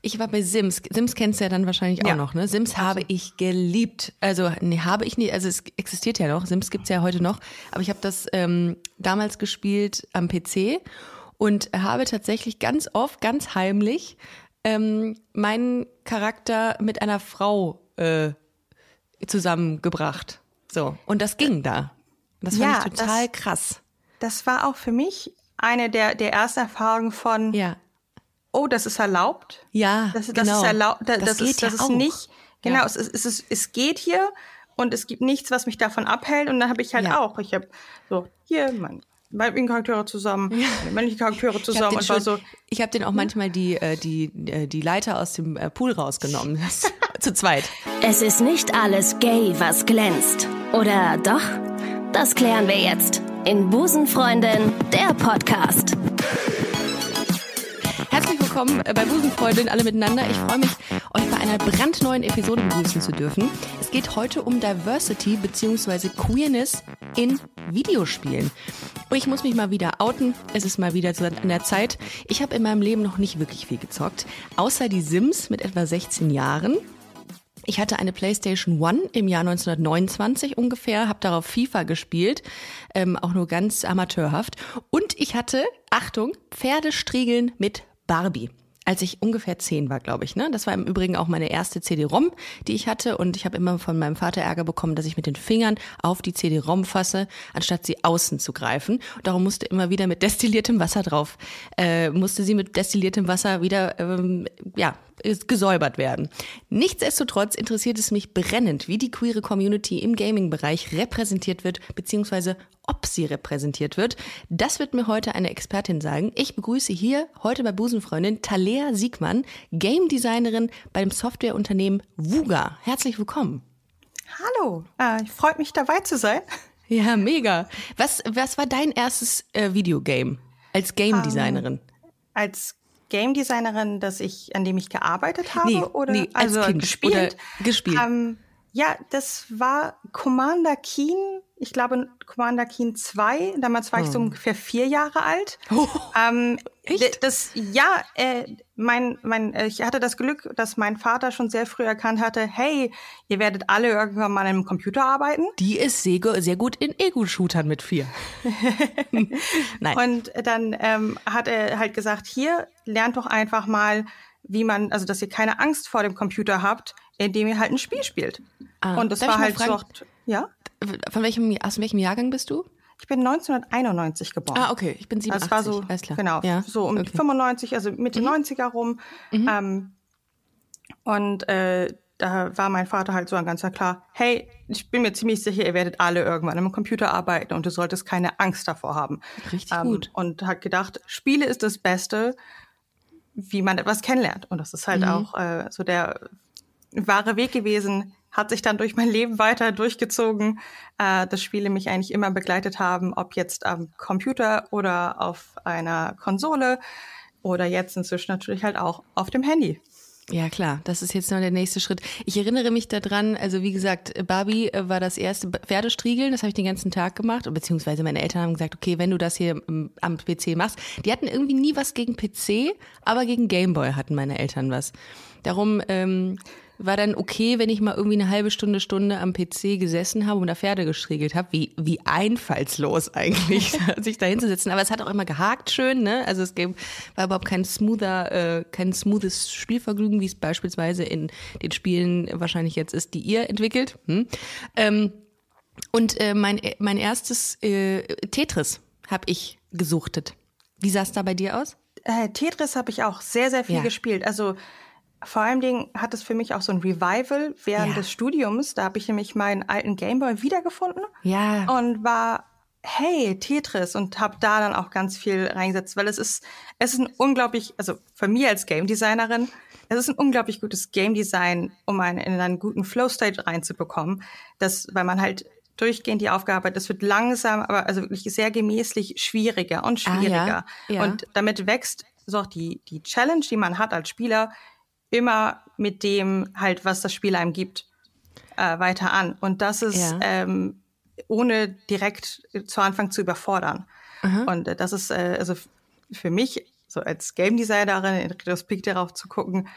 Ich war bei Sims. Sims kennst du ja dann wahrscheinlich auch Ja. noch, ne? Sims habe ich geliebt. Also, nee, habe ich nie, also es existiert ja noch. Sims gibt's ja heute noch. Aber ich habe das ähm, damals gespielt am PC und habe tatsächlich ganz oft, ganz heimlich, ähm, meinen Charakter mit einer Frau äh, zusammengebracht. So. Und das ging da. Das fand Ja, ich total das- krass. Das war auch für mich eine der, der ersten Erfahrungen von, Ja. Oh, das ist erlaubt. Ja, Das, das genau. ist erlaubt. Das, Das das, geht ist, das ja ist auch. nicht. Genau, Ja. es, ist, es, ist, es geht hier und es gibt nichts, was mich davon abhält. Und dann habe ich halt Ja. auch. Ich habe so, hier, mein weiblichen Charaktere zusammen, meine männlichen Charaktere Ich habe zusammen. den, so, ich hab den auch manchmal die, äh, die, äh, die Leiter aus dem äh, Pool rausgenommen. Zu zweit. Es ist nicht alles gay, was glänzt. Oder doch? Das klären wir jetzt in Busenfreundin, der Podcast. Willkommen bei Busenfreundin, alle miteinander. Ich freue mich, euch bei einer brandneuen Episode begrüßen zu dürfen. Es geht heute um Diversity bzw. Queerness in Videospielen. Und ich muss mich mal wieder outen. Es ist mal wieder an der Zeit. Ich habe in meinem Leben noch nicht wirklich viel gezockt, außer die Sims mit etwa 16 Jahren. Ich hatte eine PlayStation One im Jahr 1929 ungefähr, habe darauf FIFA gespielt, ähm, auch nur ganz amateurhaft. Und ich hatte, Achtung, Pferdestriegeln mit Barbie. Als ich ungefähr zehn war, glaube ich. Ne? Das war im Übrigen auch meine erste CD-ROM, die ich hatte. Und ich habe immer von meinem Vater Ärger bekommen, dass ich mit den Fingern auf die CD-ROM fasse, anstatt sie außen zu greifen. Und darum musste immer wieder mit destilliertem Wasser drauf, äh, musste sie mit destilliertem Wasser wieder, ähm, ja, gesäubert werden. Nichtsdestotrotz interessiert es mich brennend, wie die queere Community im Gaming-Bereich repräsentiert wird, beziehungsweise ob sie repräsentiert wird. Das wird mir heute eine Expertin sagen. Ich begrüße hier heute bei Busenfreundin Talea Siegmann, Game Designerin beim Softwareunternehmen Vuga. Herzlich willkommen. hallo, äh, freut mich dabei zu sein. Ja, mega. Was, was war dein erstes äh, Videogame als Game Designerin? Als Game Designerin, dass ich, an dem ich gearbeitet habe Nee, oder nee, als also Kind gespielt. gespielt. Ähm, ja, das war Commander Keen. Ich glaube Commander Keen 2. Damals war ich so ungefähr vier Jahre alt. Oh, Ähm, echt? Das, ja, äh, mein, mein, äh, ich hatte das Glück, dass mein Vater schon sehr früh erkannt hatte, hey, ihr werdet alle irgendwann mal an einem Computer arbeiten. Die ist sehr, sehr gut in Ego-Shootern mit vier. Nein. Und dann ähm, hat er halt gesagt, hier, lernt doch einfach mal, wie man, also dass ihr keine Angst vor dem Computer habt, indem ihr halt ein Spiel spielt. Ah, Und das war halt fragen? so, ja. Von welchem, aus welchem Jahrgang bist du? Ich bin 1991 geboren. Ah, okay. Ich bin 87. Das war so, Alles klar. genau, Ja, so um okay. Mhm. 95, also Mitte 90er rum. Ähm, und äh, da war mein Vater halt so ein ganzer klar, hey, ich bin mir ziemlich sicher, ihr werdet alle irgendwann am Computer arbeiten und du solltest keine Angst davor haben. Richtig Ähm, gut. Und hat gedacht, Spiele ist das Beste, wie man etwas kennenlernt. Und das ist halt Mhm. auch äh, so der wahre Weg gewesen, hat sich dann durch mein Leben weiter durchgezogen, äh, dass Spiele mich eigentlich immer begleitet haben, ob jetzt am Computer oder auf einer Konsole oder jetzt inzwischen natürlich halt auch auf dem Handy. Ja, klar. Das ist jetzt noch der nächste Schritt. Ich erinnere mich daran, also wie gesagt, Barbie äh, war das erste Pferdestriegeln. Das habe ich den ganzen Tag gemacht. Beziehungsweise meine Eltern haben gesagt, okay, wenn du das hier ähm, am PC machst. Die hatten irgendwie nie was gegen PC, aber gegen Gameboy hatten meine Eltern was. Darum ähm, war dann okay, wenn ich mal irgendwie eine halbe Stunde, Stunde am PC gesessen habe und da Pferde gestriegelt habe. Wie, wie einfallslos eigentlich, sich da hinzusetzen. Aber es hat auch immer gehakt schön, ne? Also es gab, war überhaupt kein smoother, äh, kein smoothes Spielvergnügen, wie es beispielsweise in den Spielen wahrscheinlich jetzt ist, die ihr entwickelt. Hm? Ähm, und äh, mein, mein erstes äh, Tetris habe ich gesuchtet. Wie sah es da bei dir aus? Äh, Tetris habe ich auch sehr, sehr viel Ja. gespielt. Also vor allen Dingen hat es für mich auch so ein Revival während Ja. des Studiums. Da habe ich nämlich meinen alten Gameboy wiedergefunden Ja. und war hey Tetris und habe da dann auch ganz viel reingesetzt, weil es ist es ist ein unglaublich, also für mich als Game Designerin, es ist ein unglaublich gutes Game Design, um einen in einen guten Flow State reinzubekommen, das weil man halt durchgehend die Aufgabe hat, das wird langsam, aber also wirklich sehr gemäßlich schwieriger und Ah, ja. schwieriger Ja. und damit wächst so auch die die Challenge, die man hat als Spieler immer mit dem halt, was das Spiel einem gibt, äh, weiter an. Und das ist Ja. ähm, ohne direkt zu Anfang zu überfordern. Und äh, das ist äh, also für mich so als Game Designerin in Retrospekt darauf zu gucken,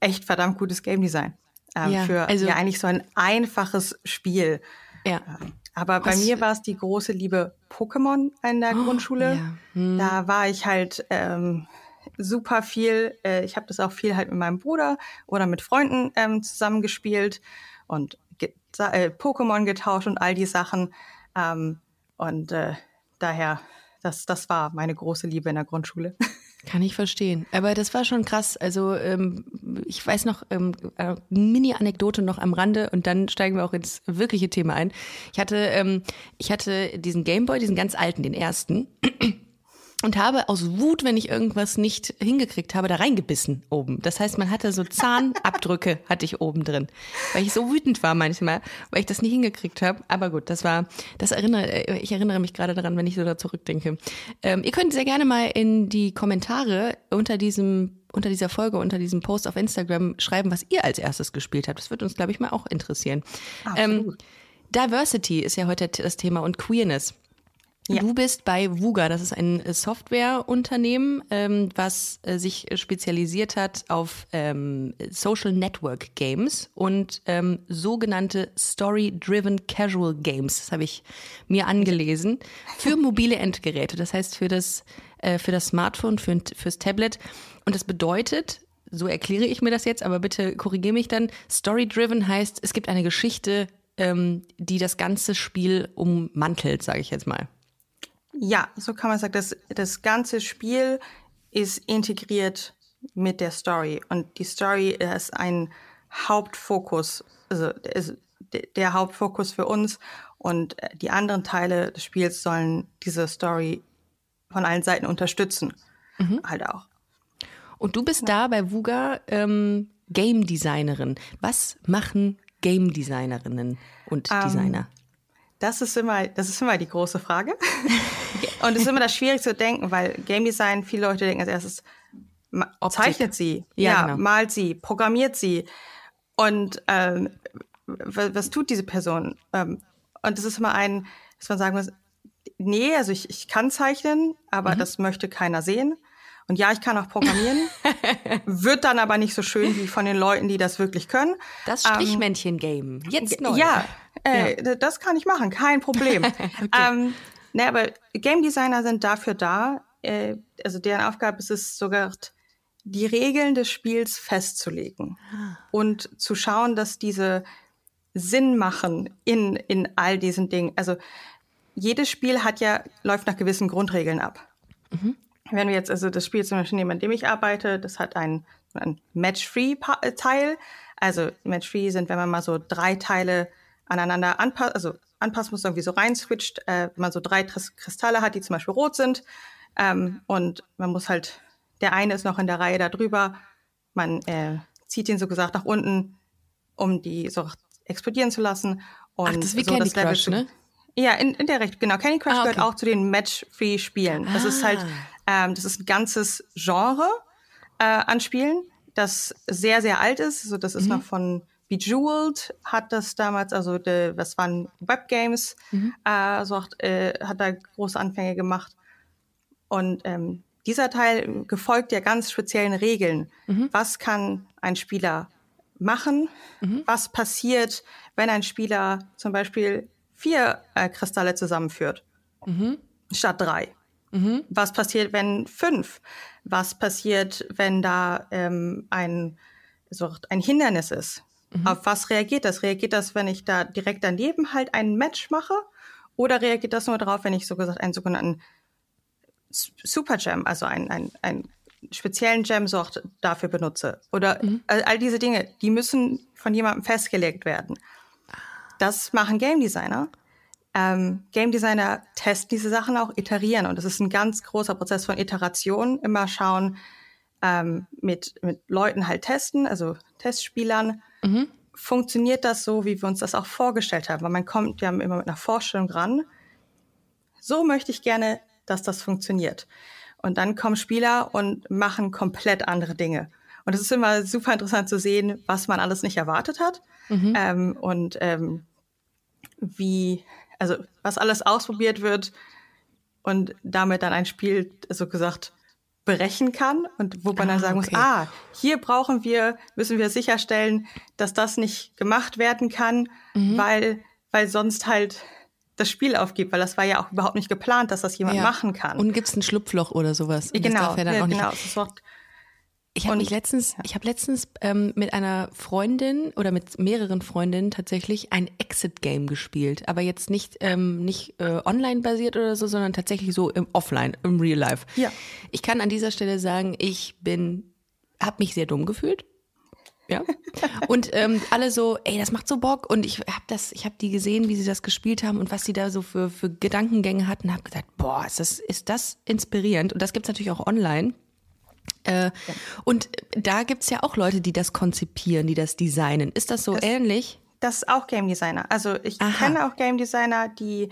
echt verdammt gutes Game Design. Ähm, ja, für also, ja eigentlich so ein einfaches Spiel. Ja. Ähm, aber bei Was? mir war es die große Liebe Pokémon in der oh, Grundschule. Ja. Hm. Da war ich halt ähm, super viel. Äh, ich habe das auch viel halt mit meinem Bruder oder mit Freunden ähm, zusammengespielt und ge äh, Pokémon getauscht und all die Sachen. Ähm, und äh, daher, das, das war meine große Liebe in der Grundschule. Kann ich verstehen. Aber das war schon krass. Also ähm, ich weiß noch, ähm, äh, Mini-Anekdote noch am Rande und dann steigen wir auch ins wirkliche Thema ein. Ich hatte, ähm, ich hatte diesen Gameboy, diesen ganz alten, den ersten und habe aus Wut, wenn ich irgendwas nicht hingekriegt habe, da reingebissen oben. Das heißt, man hatte so Zahnabdrücke hatte ich oben drin, weil ich so wütend war manchmal, weil ich das nicht hingekriegt habe. Aber gut, das war, das erinnere, äh, ich erinnere mich gerade daran, wenn ich so da zurückdenke. Ähm, ihr könnt sehr gerne mal in die Kommentare unter diesem unter dieser Folge, unter diesem Post auf Instagram schreiben, was ihr als erstes gespielt habt. Das wird uns, glaube ich, mal auch interessieren. Ähm, Diversity ist ja heute das Thema und Queerness. Ja. Du bist bei Vuga, das ist ein äh, Softwareunternehmen, ähm, was äh, sich spezialisiert hat auf ähm, Social Network Games und ähm, sogenannte Story-Driven Casual Games. Das habe ich mir angelesen für mobile Endgeräte. Das heißt für das äh, für das Smartphone, für, fürs Tablet. Und das bedeutet, so erkläre ich mir das jetzt, aber bitte korrigiere mich dann. Story-Driven heißt, es gibt eine Geschichte, ähm, die das ganze Spiel ummantelt, sage ich jetzt mal. Ja, so kann man sagen. Das, das ganze Spiel ist integriert mit der Story. Und die Story ist ein Hauptfokus, also der Hauptfokus für uns. Und die anderen Teile des Spiels sollen diese Story von allen Seiten unterstützen. Mhm. Halt auch. Und du bist ja. da bei Vuga ähm, Game Designerin. Was machen Game Designerinnen und ähm, Designer? Das ist immer, das ist immer die große Frage. und es ist immer das schwierig zu denken, weil Game Design, viele Leute denken als erstes, zeichnet sie, ja, ja genau. malt sie, programmiert sie. Und ähm, was, was, tut diese Person? Ähm, und das ist immer ein, dass man sagen muss, nee, also ich, ich kann zeichnen, aber mhm. das möchte keiner sehen. Und ja, ich kann auch programmieren, wird dann aber nicht so schön wie von den Leuten, die das wirklich können. Das Strichmännchen-Game, jetzt neu. Ja, äh, ja, das kann ich machen, kein Problem. okay. ähm, ne, aber Game Designer sind dafür da, äh, also deren Aufgabe ist es sogar, die Regeln des Spiels festzulegen ah. und zu schauen, dass diese Sinn machen in, in all diesen Dingen. Also jedes Spiel hat ja, läuft nach gewissen Grundregeln ab. Mhm. Wenn wir jetzt, also das Spiel zum Beispiel nehmen, an dem ich arbeite, das hat ein, ein Match-Free-Teil. Also Match-Free sind, wenn man mal so drei Teile aneinander anpasst, also anpassen muss, irgendwie so rein switcht, äh, wenn man so drei Kristalle hat, die zum Beispiel rot sind. Ähm, und man muss halt, der eine ist noch in der Reihe da drüber. Man äh, zieht ihn so gesagt nach unten, um die so explodieren zu lassen. Und Ach, das ist wie so Candy Crush, ne? Ja, in, in der Richtung, genau. Candy Crush ah, okay. gehört auch zu den Match-Free-Spielen. Das ah. ist halt, ah. ähm, das ist ein ganzes Genre äh, an Spielen, das sehr, sehr alt ist. Also das ist mhm. noch von Bejeweled hat das damals, also de, was waren Webgames, mhm. äh, so hat, äh, hat da große Anfänge gemacht. Und ähm, dieser Teil gefolgt ja ganz speziellen Regeln. Mhm. Was kann ein Spieler machen? Mhm. Was passiert, wenn ein Spieler zum Beispiel vier äh, Kristalle zusammenführt, mhm. statt drei? Mhm. Was passiert, wenn fünf? Was passiert, wenn da ähm, ein, so ein Hindernis ist? Mhm. Auf was reagiert das? Reagiert das, wenn ich da direkt daneben halt ein Match mache? Oder reagiert das nur darauf, wenn ich so gesagt einen sogenannten Super Jam, also einen, einen, einen speziellen Jam-Sort dafür benutze? Oder mhm. all, all diese Dinge, die müssen von jemandem festgelegt werden. Das machen Game Designer. Ähm, Game Designer testen diese Sachen auch, iterieren. Und das ist ein ganz großer Prozess von Iteration. Immer schauen, ähm, mit, mit Leuten halt testen, also Testspielern, Mhm. Funktioniert das so, wie wir uns das auch vorgestellt haben? Weil man kommt ja immer mit einer Vorstellung ran. So möchte ich gerne, dass das funktioniert. Und dann kommen Spieler und machen komplett andere Dinge. Und es ist immer super interessant zu sehen, was man alles nicht erwartet hat. Mhm. Ähm, und ähm, wie, also was alles ausprobiert wird und damit dann ein Spiel, so gesagt, brechen kann und wo man Ah, dann sagen okay. muss, ah, hier brauchen wir, müssen wir sicherstellen, dass das nicht gemacht werden kann, Mhm. weil, weil sonst halt das Spiel aufgibt, weil das war ja auch überhaupt nicht geplant, dass das jemand Ja. machen kann. Und gibt es ein Schlupfloch oder sowas? Und das genau, ja dann ja, auch nicht genau. Das Wort, Ich habe mich letztens, ich habe letztens ähm, mit einer Freundin oder mit mehreren Freundinnen tatsächlich ein Exit-Game gespielt, aber jetzt nicht ähm, nicht äh, online basiert oder so, sondern tatsächlich so im Offline, im Real Life. Ja. Ich kann an dieser Stelle sagen, ich bin, habe mich sehr dumm gefühlt. Ja. Und ähm, alle so, ey, das macht so Bock. Und ich habe das, ich habe die gesehen, wie sie das gespielt haben und was sie da so für, für Gedankengänge hatten, habe gesagt, boah, ist das, ist das inspirierend. Und das gibt's natürlich auch online. Äh, Und da gibt's ja auch Leute, die das konzipieren, die das designen. Ist das so ähnlich? das ist auch Game Designer. Also ich Aha. kenne auch Game Designer, die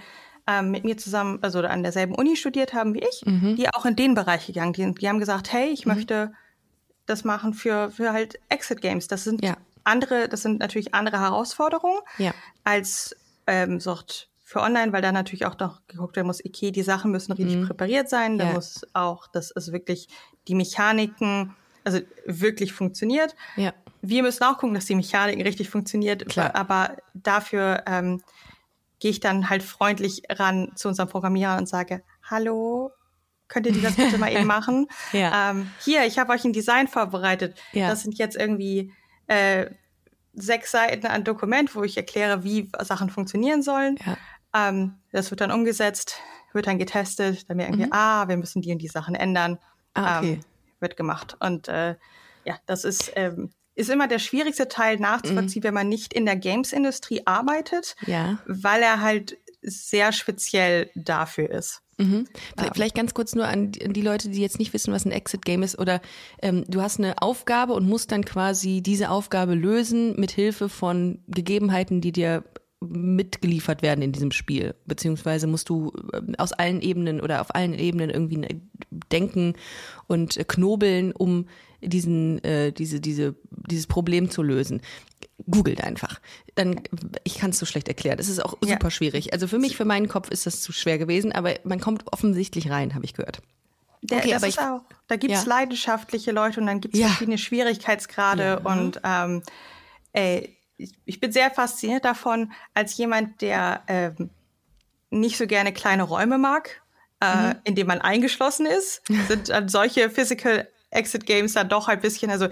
ähm, mit mir zusammen, also an derselben Uni studiert haben wie ich, Mhm. die auch in den Bereich gegangen sind. Die haben gesagt, hey, ich möchte das machen für, für halt Exit Games. Das sind Ja. andere, das sind natürlich andere Herausforderungen Ja. als ähm, Sort für online, weil da natürlich auch noch geguckt werden muss, okay, die Sachen müssen richtig präpariert sein, da Mhm. Ja. muss auch, dass es wirklich die Mechaniken, also wirklich funktioniert. Ja. Wir müssen auch gucken, dass die Mechanik richtig funktioniert, Klar. aber dafür ähm, gehe ich dann halt freundlich ran zu unserem Programmierer und sage, hallo, könnt ihr das bitte mal eben machen? Ja. Ähm, hier, ich habe euch ein Design vorbereitet. Ja. Das sind jetzt irgendwie äh, sechs Seiten an Dokument, wo ich erkläre, wie Sachen funktionieren sollen. Ja. Ähm, das wird dann umgesetzt, wird dann getestet, dann merken wir, ah, wir müssen die und die Sachen ändern. Mhm. Ah, okay. ähm, wird gemacht. Und äh, ja, das ist, ähm, ist immer der schwierigste Teil nachzuvollziehen, wenn man nicht in der Games-Industrie arbeitet, Mhm. Ja. weil er halt sehr speziell dafür ist. Mhm. Vielleicht- Vielleicht ganz kurz nur an die, an die Leute, die jetzt nicht wissen, was ein Exit-Game ist. Oder ähm, du hast eine Aufgabe und musst dann quasi diese Aufgabe lösen mit Hilfe von Gegebenheiten, die dir mitgeliefert werden in diesem Spiel. Beziehungsweise musst du ähm, aus allen Ebenen oder auf allen Ebenen irgendwie ne- denken und äh, knobeln, um diesen, äh, diese, diese, dieses Problem zu lösen. Googelt einfach. Dann, ich kann es so schlecht erklären. Es ist auch Ja. super schwierig. Also für mich, für meinen Kopf ist das zu schwer gewesen, aber man kommt offensichtlich rein, habe ich gehört. Der, Okay, das aber ist ich- auch, da gibt es Ja. leidenschaftliche Leute und dann gibt es Ja. verschiedene Schwierigkeitsgrade und ähm, ey, ich, ich bin sehr fasziniert davon, als jemand, der ähm, nicht so gerne kleine Räume mag, äh, in denen man eingeschlossen ist, sind dann solche Physical Exit Games dann doch ein bisschen, also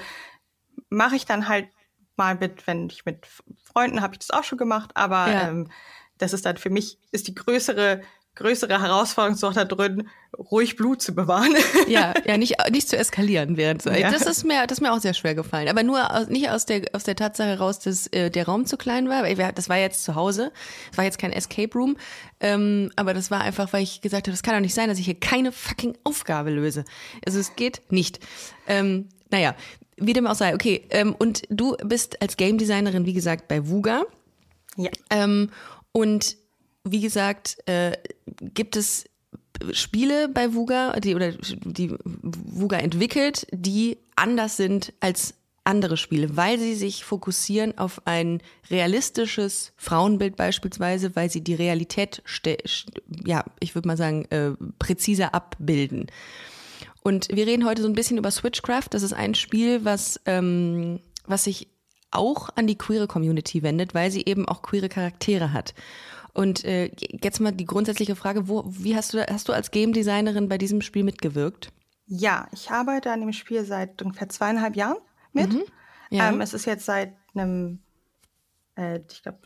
mache ich dann halt mal mit, wenn ich mit Freunden habe ich das auch schon gemacht, aber Ja. ähm, das ist dann für mich, ist die größere, größere Herausforderung doch da drin, ruhig Blut zu bewahren. Ja, ja, nicht, nicht zu eskalieren während so. Ja. Das ist mir, das ist mir auch sehr schwer gefallen. Aber nur aus, nicht aus der, aus der Tatsache heraus, dass äh, der Raum zu klein war. Das war jetzt zu Hause. Das war jetzt kein Escape Room. Ähm, aber das war einfach, weil ich gesagt habe, das kann doch nicht sein, dass ich hier keine fucking Aufgabe löse. Also es geht nicht. Ähm, naja, wie dem auch sei. Okay, ähm, und du bist als Game Designerin, wie gesagt, bei Vuga. ja. Ähm, und wie gesagt, äh, gibt es Spiele bei Vuga, die oder die Vuga entwickelt, die anders sind als andere Spiele, weil sie sich fokussieren auf ein realistisches Frauenbild beispielsweise, weil sie die Realität, ja, ich würde mal sagen, äh, präziser abbilden. Und wir reden heute so ein bisschen über Switchcraft. Das ist ein Spiel, was, ähm, was sich auch an die queere Community wendet, weil sie eben auch queere Charaktere hat. Und äh, jetzt mal die grundsätzliche Frage, wo, wie hast du, hast du als Game Designerin bei diesem Spiel mitgewirkt? Ja, ich arbeite an dem Spiel seit ungefähr zweieinhalb Jahren mit. Ja. Ähm, es ist jetzt seit einem, äh, ich glaube,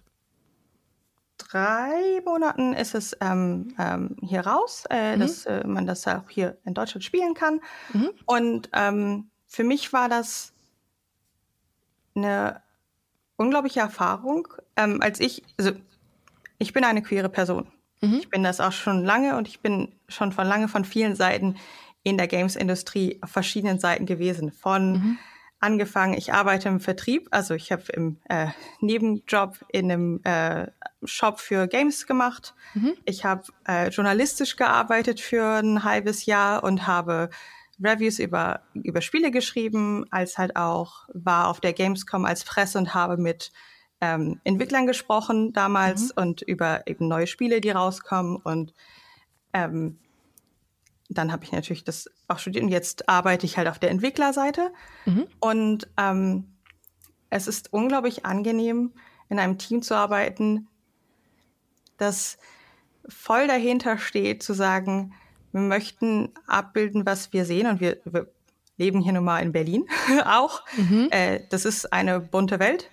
drei Monaten ist es ähm, ähm, hier raus, äh, dass äh, man das auch hier in Deutschland spielen kann. Und ähm, für mich war das eine unglaubliche Erfahrung, ähm, als ich, also ich bin eine queere Person. Ich bin das auch schon lange und ich bin schon von lange von vielen Seiten in der Games-Industrie auf verschiedenen Seiten gewesen. Von angefangen, ich arbeite im Vertrieb, also ich habe im äh, Nebenjob in einem äh, Shop für Games gemacht. Ich habe äh, journalistisch gearbeitet für ein halbes Jahr und habe Reviews über, über Spiele geschrieben, als halt auch war auf der Gamescom als Presse und habe mit ähm, Entwicklern gesprochen damals und über eben neue Spiele, die rauskommen. Und ähm, dann habe ich natürlich das auch studiert und jetzt arbeite ich halt auf der Entwicklerseite. Mhm. Und ähm, es ist unglaublich angenehm, in einem Team zu arbeiten, das voll dahinter steht, zu sagen, wir möchten abbilden, was wir sehen und wir, wir leben hier nun mal in Berlin auch. Mhm. Äh, das ist eine bunte Welt.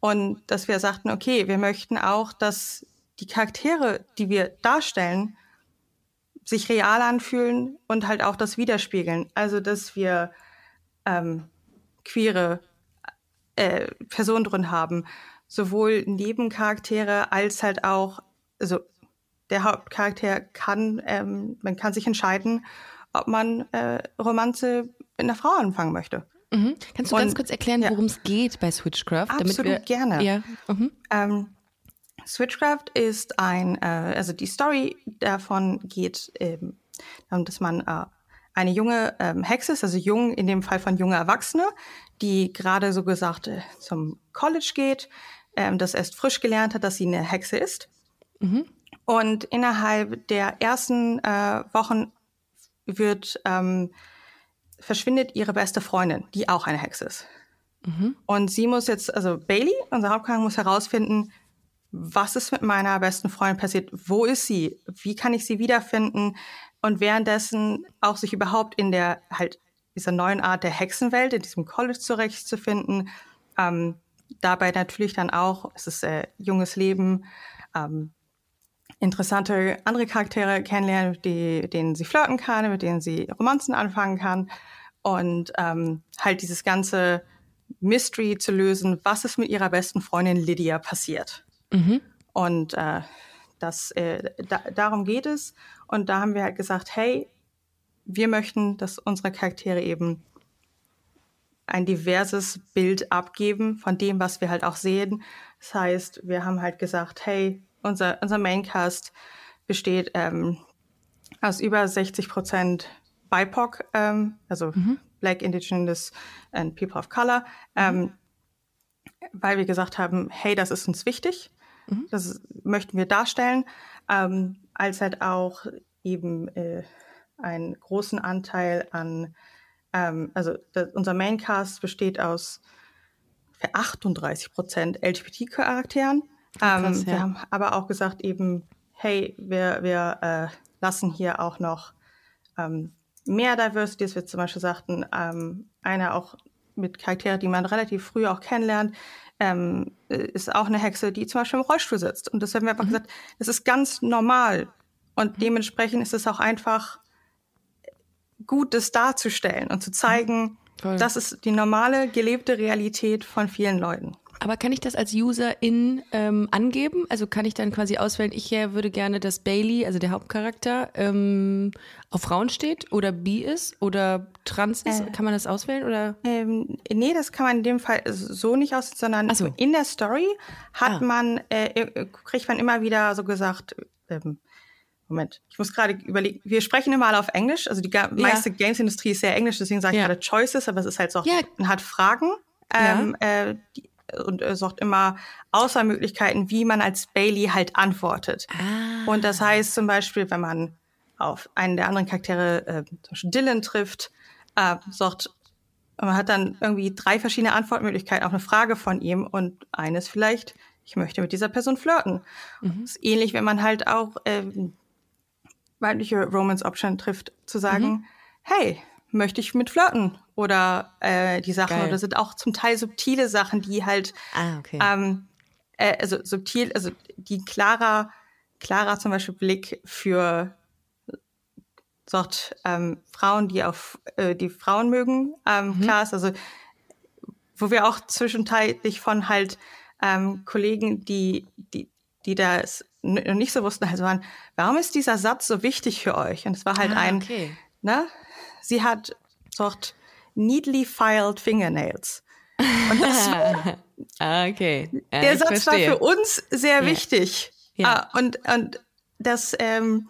Und dass wir sagten, okay, wir möchten auch, dass die Charaktere, die wir darstellen, sich real anfühlen und halt auch das widerspiegeln. Also, dass wir ähm, queere äh, Personen drin haben, sowohl Nebencharaktere als halt auch, also der Hauptcharakter kann, ähm, man kann sich entscheiden, ob man äh, Romanze mit einer Frau anfangen möchte. Mhm. Kannst du Und, ganz kurz erklären, worum es geht bei Switchcraft? Absolut wir, gerne. Ja. Mhm. Ähm, Switchcraft ist ein, äh, also die Story davon geht ähm, dass man äh, eine junge ähm, Hexe ist, also jung in dem Fall von junge Erwachsene, die gerade so gesagt äh, zum College geht, ähm, das erst frisch gelernt hat, dass sie eine Hexe ist. Mhm. Und innerhalb der ersten äh, Wochen wird ähm, verschwindet ihre beste Freundin, die auch eine Hexe ist. Mhm. Und sie muss jetzt, also Bailey, unser Hauptcharakter, muss herausfinden, was ist mit meiner besten Freundin passiert? Wo ist sie? Wie kann ich sie wiederfinden? Und währenddessen auch sich überhaupt in der halt dieser neuen Art der Hexenwelt, in diesem College zurechtzufinden. Ähm, dabei natürlich dann auch, es ist äh, junges Leben, ähm, interessante andere Charaktere kennenlernen, die, denen sie flirten kann, mit denen sie Romanzen anfangen kann. Und ähm, halt dieses ganze Mystery zu lösen, was ist mit ihrer besten Freundin Lydia passiert. Mhm. Und äh, das, äh, da, darum geht es. Und da haben wir halt gesagt, hey, wir möchten, dass unsere Charaktere eben ein diverses Bild abgeben von dem, was wir halt auch sehen. Das heißt, wir haben halt gesagt, hey, unser, unser Maincast besteht ähm, aus über 60 Prozent BIPOC, ähm, also mhm. Black, Indigenous and People of Color, ähm, mhm. weil wir gesagt haben, hey, das ist uns wichtig. Mhm. Das möchten wir darstellen, ähm, als halt auch eben äh, einen großen Anteil an, ähm, also das, unser Maincast besteht aus 38 Prozent LGBT-Charakteren. Ähm, ja. Wir haben aber auch gesagt eben, hey, wir, wir äh, lassen hier auch noch ähm, mehr Diversity, dass wir zum Beispiel sagten, ähm, einer auch mit Charakteren, die man relativ früh auch kennenlernt, ähm, ist auch eine Hexe, die zum Beispiel im Rollstuhl sitzt. Und das haben wir einfach mhm. gesagt, das ist ganz normal. Und mhm. dementsprechend ist es auch einfach gut, das darzustellen und zu zeigen, Toll. das ist die normale, gelebte Realität von vielen Leuten. Aber kann ich das als Userin ähm, angeben? Also kann ich dann quasi auswählen, ich würde gerne, dass Bailey, also der Hauptcharakter, ähm, auf Frauen steht oder bi ist oder trans ist? Äh, kann man das auswählen oder? Ähm, nee, das kann man in dem Fall so nicht aus, sondern so. in der Story hat ah. man, äh, kriegt man immer wieder so gesagt, ähm, Moment, ich muss gerade überlegen, wir sprechen immer alle auf Englisch, also die ja. meiste Games-Industrie ist sehr englisch, deswegen sage ich ja. gerade Choices, aber es ist halt so, ja. man hat Fragen, ähm, äh, die, und äh, sucht immer Auswahlmöglichkeiten, wie man als Bailey halt antwortet. Ah. Und das heißt zum Beispiel, wenn man auf einen der anderen Charaktere, äh, zum Beispiel Dylan trifft, äh, sucht, man hat dann irgendwie drei verschiedene Antwortmöglichkeiten auf eine Frage von ihm und eines vielleicht, ich möchte mit dieser Person flirten. Mhm. Das ist ähnlich, wenn man halt auch äh, weibliche Romance Option trifft, zu sagen, mhm. hey, möchte ich mit flirten oder äh, die Sachen Geil. oder sind auch zum Teil subtile Sachen, die halt ah, okay. ähm, äh, also subtil, also die klarer, klarer zum Beispiel Blick für sagt ähm, Frauen, die auf äh, die Frauen mögen, ähm, mhm. klar ist, also wo wir auch zwischenteillich von halt ähm, Kollegen, die, die, die das noch nicht so wussten, also waren, warum ist dieser Satz so wichtig für euch? Und es war halt ah, ein, okay. ne, sie hat sagt neatly filed fingernails. Und das, ah, okay. Ja, der Satz verstehe. war für uns sehr wichtig. Ja. Ah, und, und das, ähm,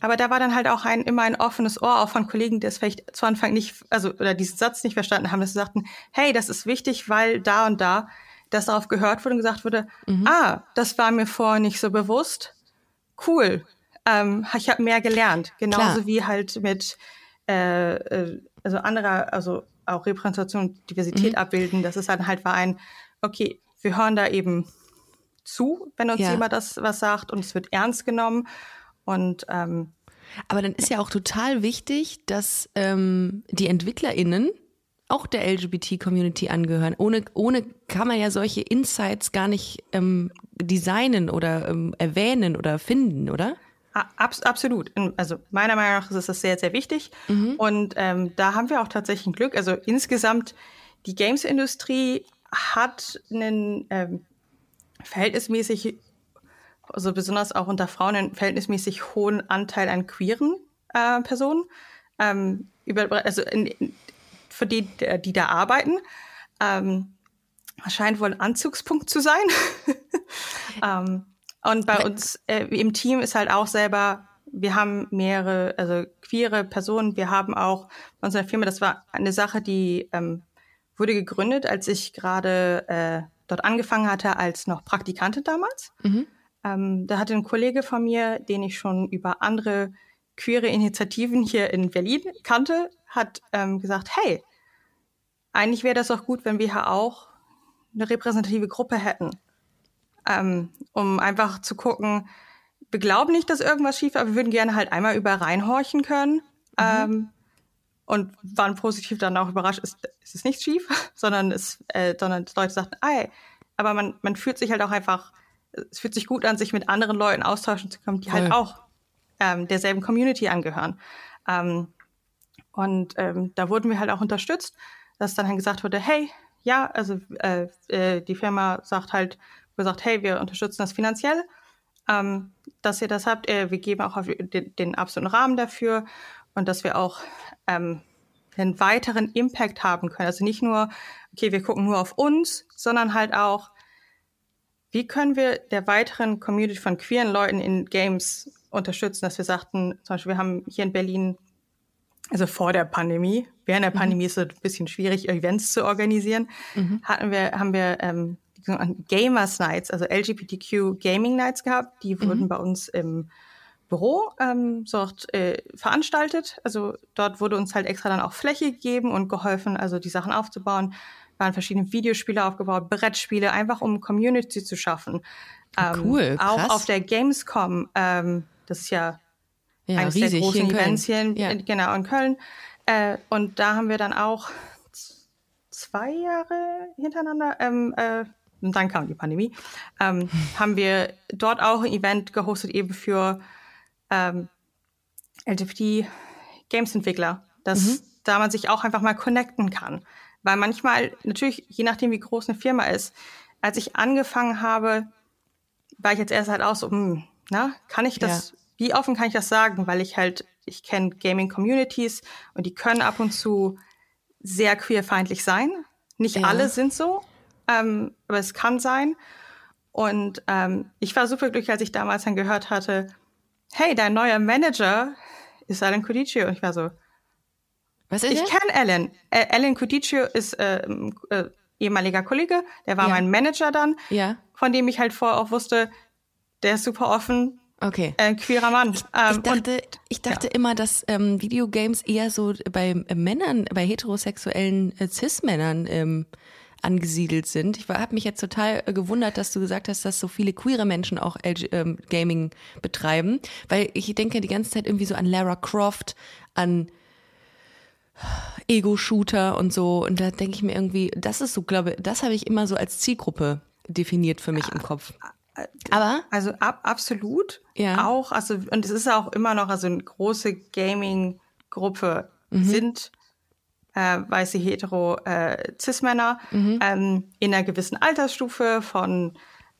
aber da war dann halt auch ein, immer ein offenes Ohr auch von Kollegen, die es vielleicht zu Anfang nicht, also, oder diesen Satz nicht verstanden haben, dass sie sagten, hey, das ist wichtig, weil da und da, dass darauf gehört wurde und gesagt wurde, mhm. ah, das war mir vorher nicht so bewusst. Cool. ähm, ich habe mehr gelernt. Genauso Klar. wie halt mit äh, äh, also anderer, also auch Repräsentation, Diversität mhm. abbilden. Das ist dann halt war ein, okay, wir hören da eben zu, wenn uns ja. jemand das was sagt und es wird ernst genommen. Und ähm, aber dann ist ja auch total wichtig, dass ähm, die EntwicklerInnen auch der LGBT-Community angehören. Ohne, ohne kann man ja solche Insights gar nicht ähm, designen oder ähm, erwähnen oder finden, oder? Abs absolut. Also meiner Meinung nach ist das sehr, sehr wichtig. Mhm. Und ähm, da haben wir auch tatsächlich ein Glück. Also insgesamt, die Games-Industrie hat einen ähm, verhältnismäßig, also besonders auch unter Frauen, einen verhältnismäßig hohen Anteil an queeren äh, Personen. Ähm, über, also in, in, für die, die da arbeiten. Ähm, scheint wohl ein Anzugspunkt zu sein. ähm, und bei uns äh, im Team ist halt auch selber, wir haben mehrere, also queere Personen. Wir haben auch bei unserer Firma, das war eine Sache, die ähm, wurde gegründet, als ich gerade äh, dort angefangen hatte, als noch Praktikantin damals. Mhm. Ähm, da hatte ein Kollege von mir, den ich schon über andere queere Initiativen hier in Berlin kannte, hat ähm, gesagt, hey, eigentlich wäre das doch gut, wenn wir hier auch eine repräsentative Gruppe hätten ähm, um einfach zu gucken, wir glauben nicht, dass irgendwas schief, aber wir würden gerne halt einmal über reinhorchen können. Mhm. Ähm, und waren positiv dann auch überrascht, ist, ist es nicht schief, sondern es, äh, sondern Leute sagten, ey, aber man, man fühlt sich halt auch einfach, es fühlt sich gut an, sich mit anderen Leuten austauschen zu können, die halt Voll. halt auch ähm, derselben Community angehören. Ähm, und ähm, da wurden wir halt auch unterstützt, dass dann halt gesagt wurde, hey, ja, also äh, äh, die Firma sagt halt, gesagt, hey, wir unterstützen das finanziell, ähm, dass ihr das habt. Äh, wir geben auch den, den, absoluten Rahmen dafür und dass wir auch ähm, einen weiteren Impact haben können. Also nicht nur, okay, wir gucken nur auf uns, sondern halt auch, wie können wir der weiteren Community von queeren Leuten in Games unterstützen, dass wir sagten, zum Beispiel, wir haben hier in Berlin, also vor der Pandemie, während der mhm. Pandemie ist es ein bisschen schwierig, Events zu organisieren, mhm. hatten wir, haben wir ähm, Gamers Nights, also LGBTQ Gaming Nights gehabt. Die wurden mhm. bei uns im Büro ähm, dort äh, veranstaltet. Also dort wurde uns halt extra dann auch Fläche gegeben und geholfen, also die Sachen aufzubauen. Waren verschiedene Videospiele aufgebaut, Brettspiele, einfach um Community zu schaffen. Ähm, cool. Krass. Auch auf der Gamescom, ähm, das ist ja, ja eines riesig, der großen hier Events hier in, ja. genau in Köln. Äh, und da haben wir dann auch zwei Jahre hintereinander ähm, äh, und dann kam die Pandemie, ähm, haben wir dort auch ein Event gehostet eben für ähm, LGBT-Games-Entwickler, dass mhm. da man sich auch einfach mal connecten kann. Weil manchmal, natürlich, je nachdem, wie groß eine Firma ist, als ich angefangen habe, war ich jetzt erst halt auch so, hm, na, kann ich das, ja. wie offen kann ich das sagen? Weil ich halt, ich kenne Gaming-Communities und die können ab und zu sehr queerfeindlich sein. Nicht ja. alle sind so, ähm, aber es kann sein. Und ähm, ich war super glücklich, als ich damals dann gehört hatte, hey, dein neuer Manager ist Alan Cudiccio. Und ich war so, was ist Ich kenne Alan. Äh, Alan Cudiccio ist äh, äh, ehemaliger Kollege, der war ja. mein Manager dann, ja. von dem ich halt vorher auch wusste, der ist super offen, Okay. Äh, queerer Mann. Ich, ähm, ich dachte, und, ich dachte ja. immer, dass ähm, Videogames eher so bei Männern, bei heterosexuellen äh, Cis-Männern ähm, angesiedelt sind. Ich habe mich jetzt total äh, gewundert, dass du gesagt hast, dass so viele queere Menschen auch LG, ähm, Gaming betreiben, weil ich denke die ganze Zeit irgendwie so an Lara Croft, an Ego-Shooter und so. Und da denke ich mir irgendwie, das ist so, glaube das habe ich immer so als Zielgruppe definiert für mich im Kopf. Aber also ab, absolut ja. auch, also und es ist auch immer noch also eine große Gaming-Gruppe mhm. sind äh, weiße hetero äh, Cis-Männer mhm. ähm, in einer gewissen Altersstufe von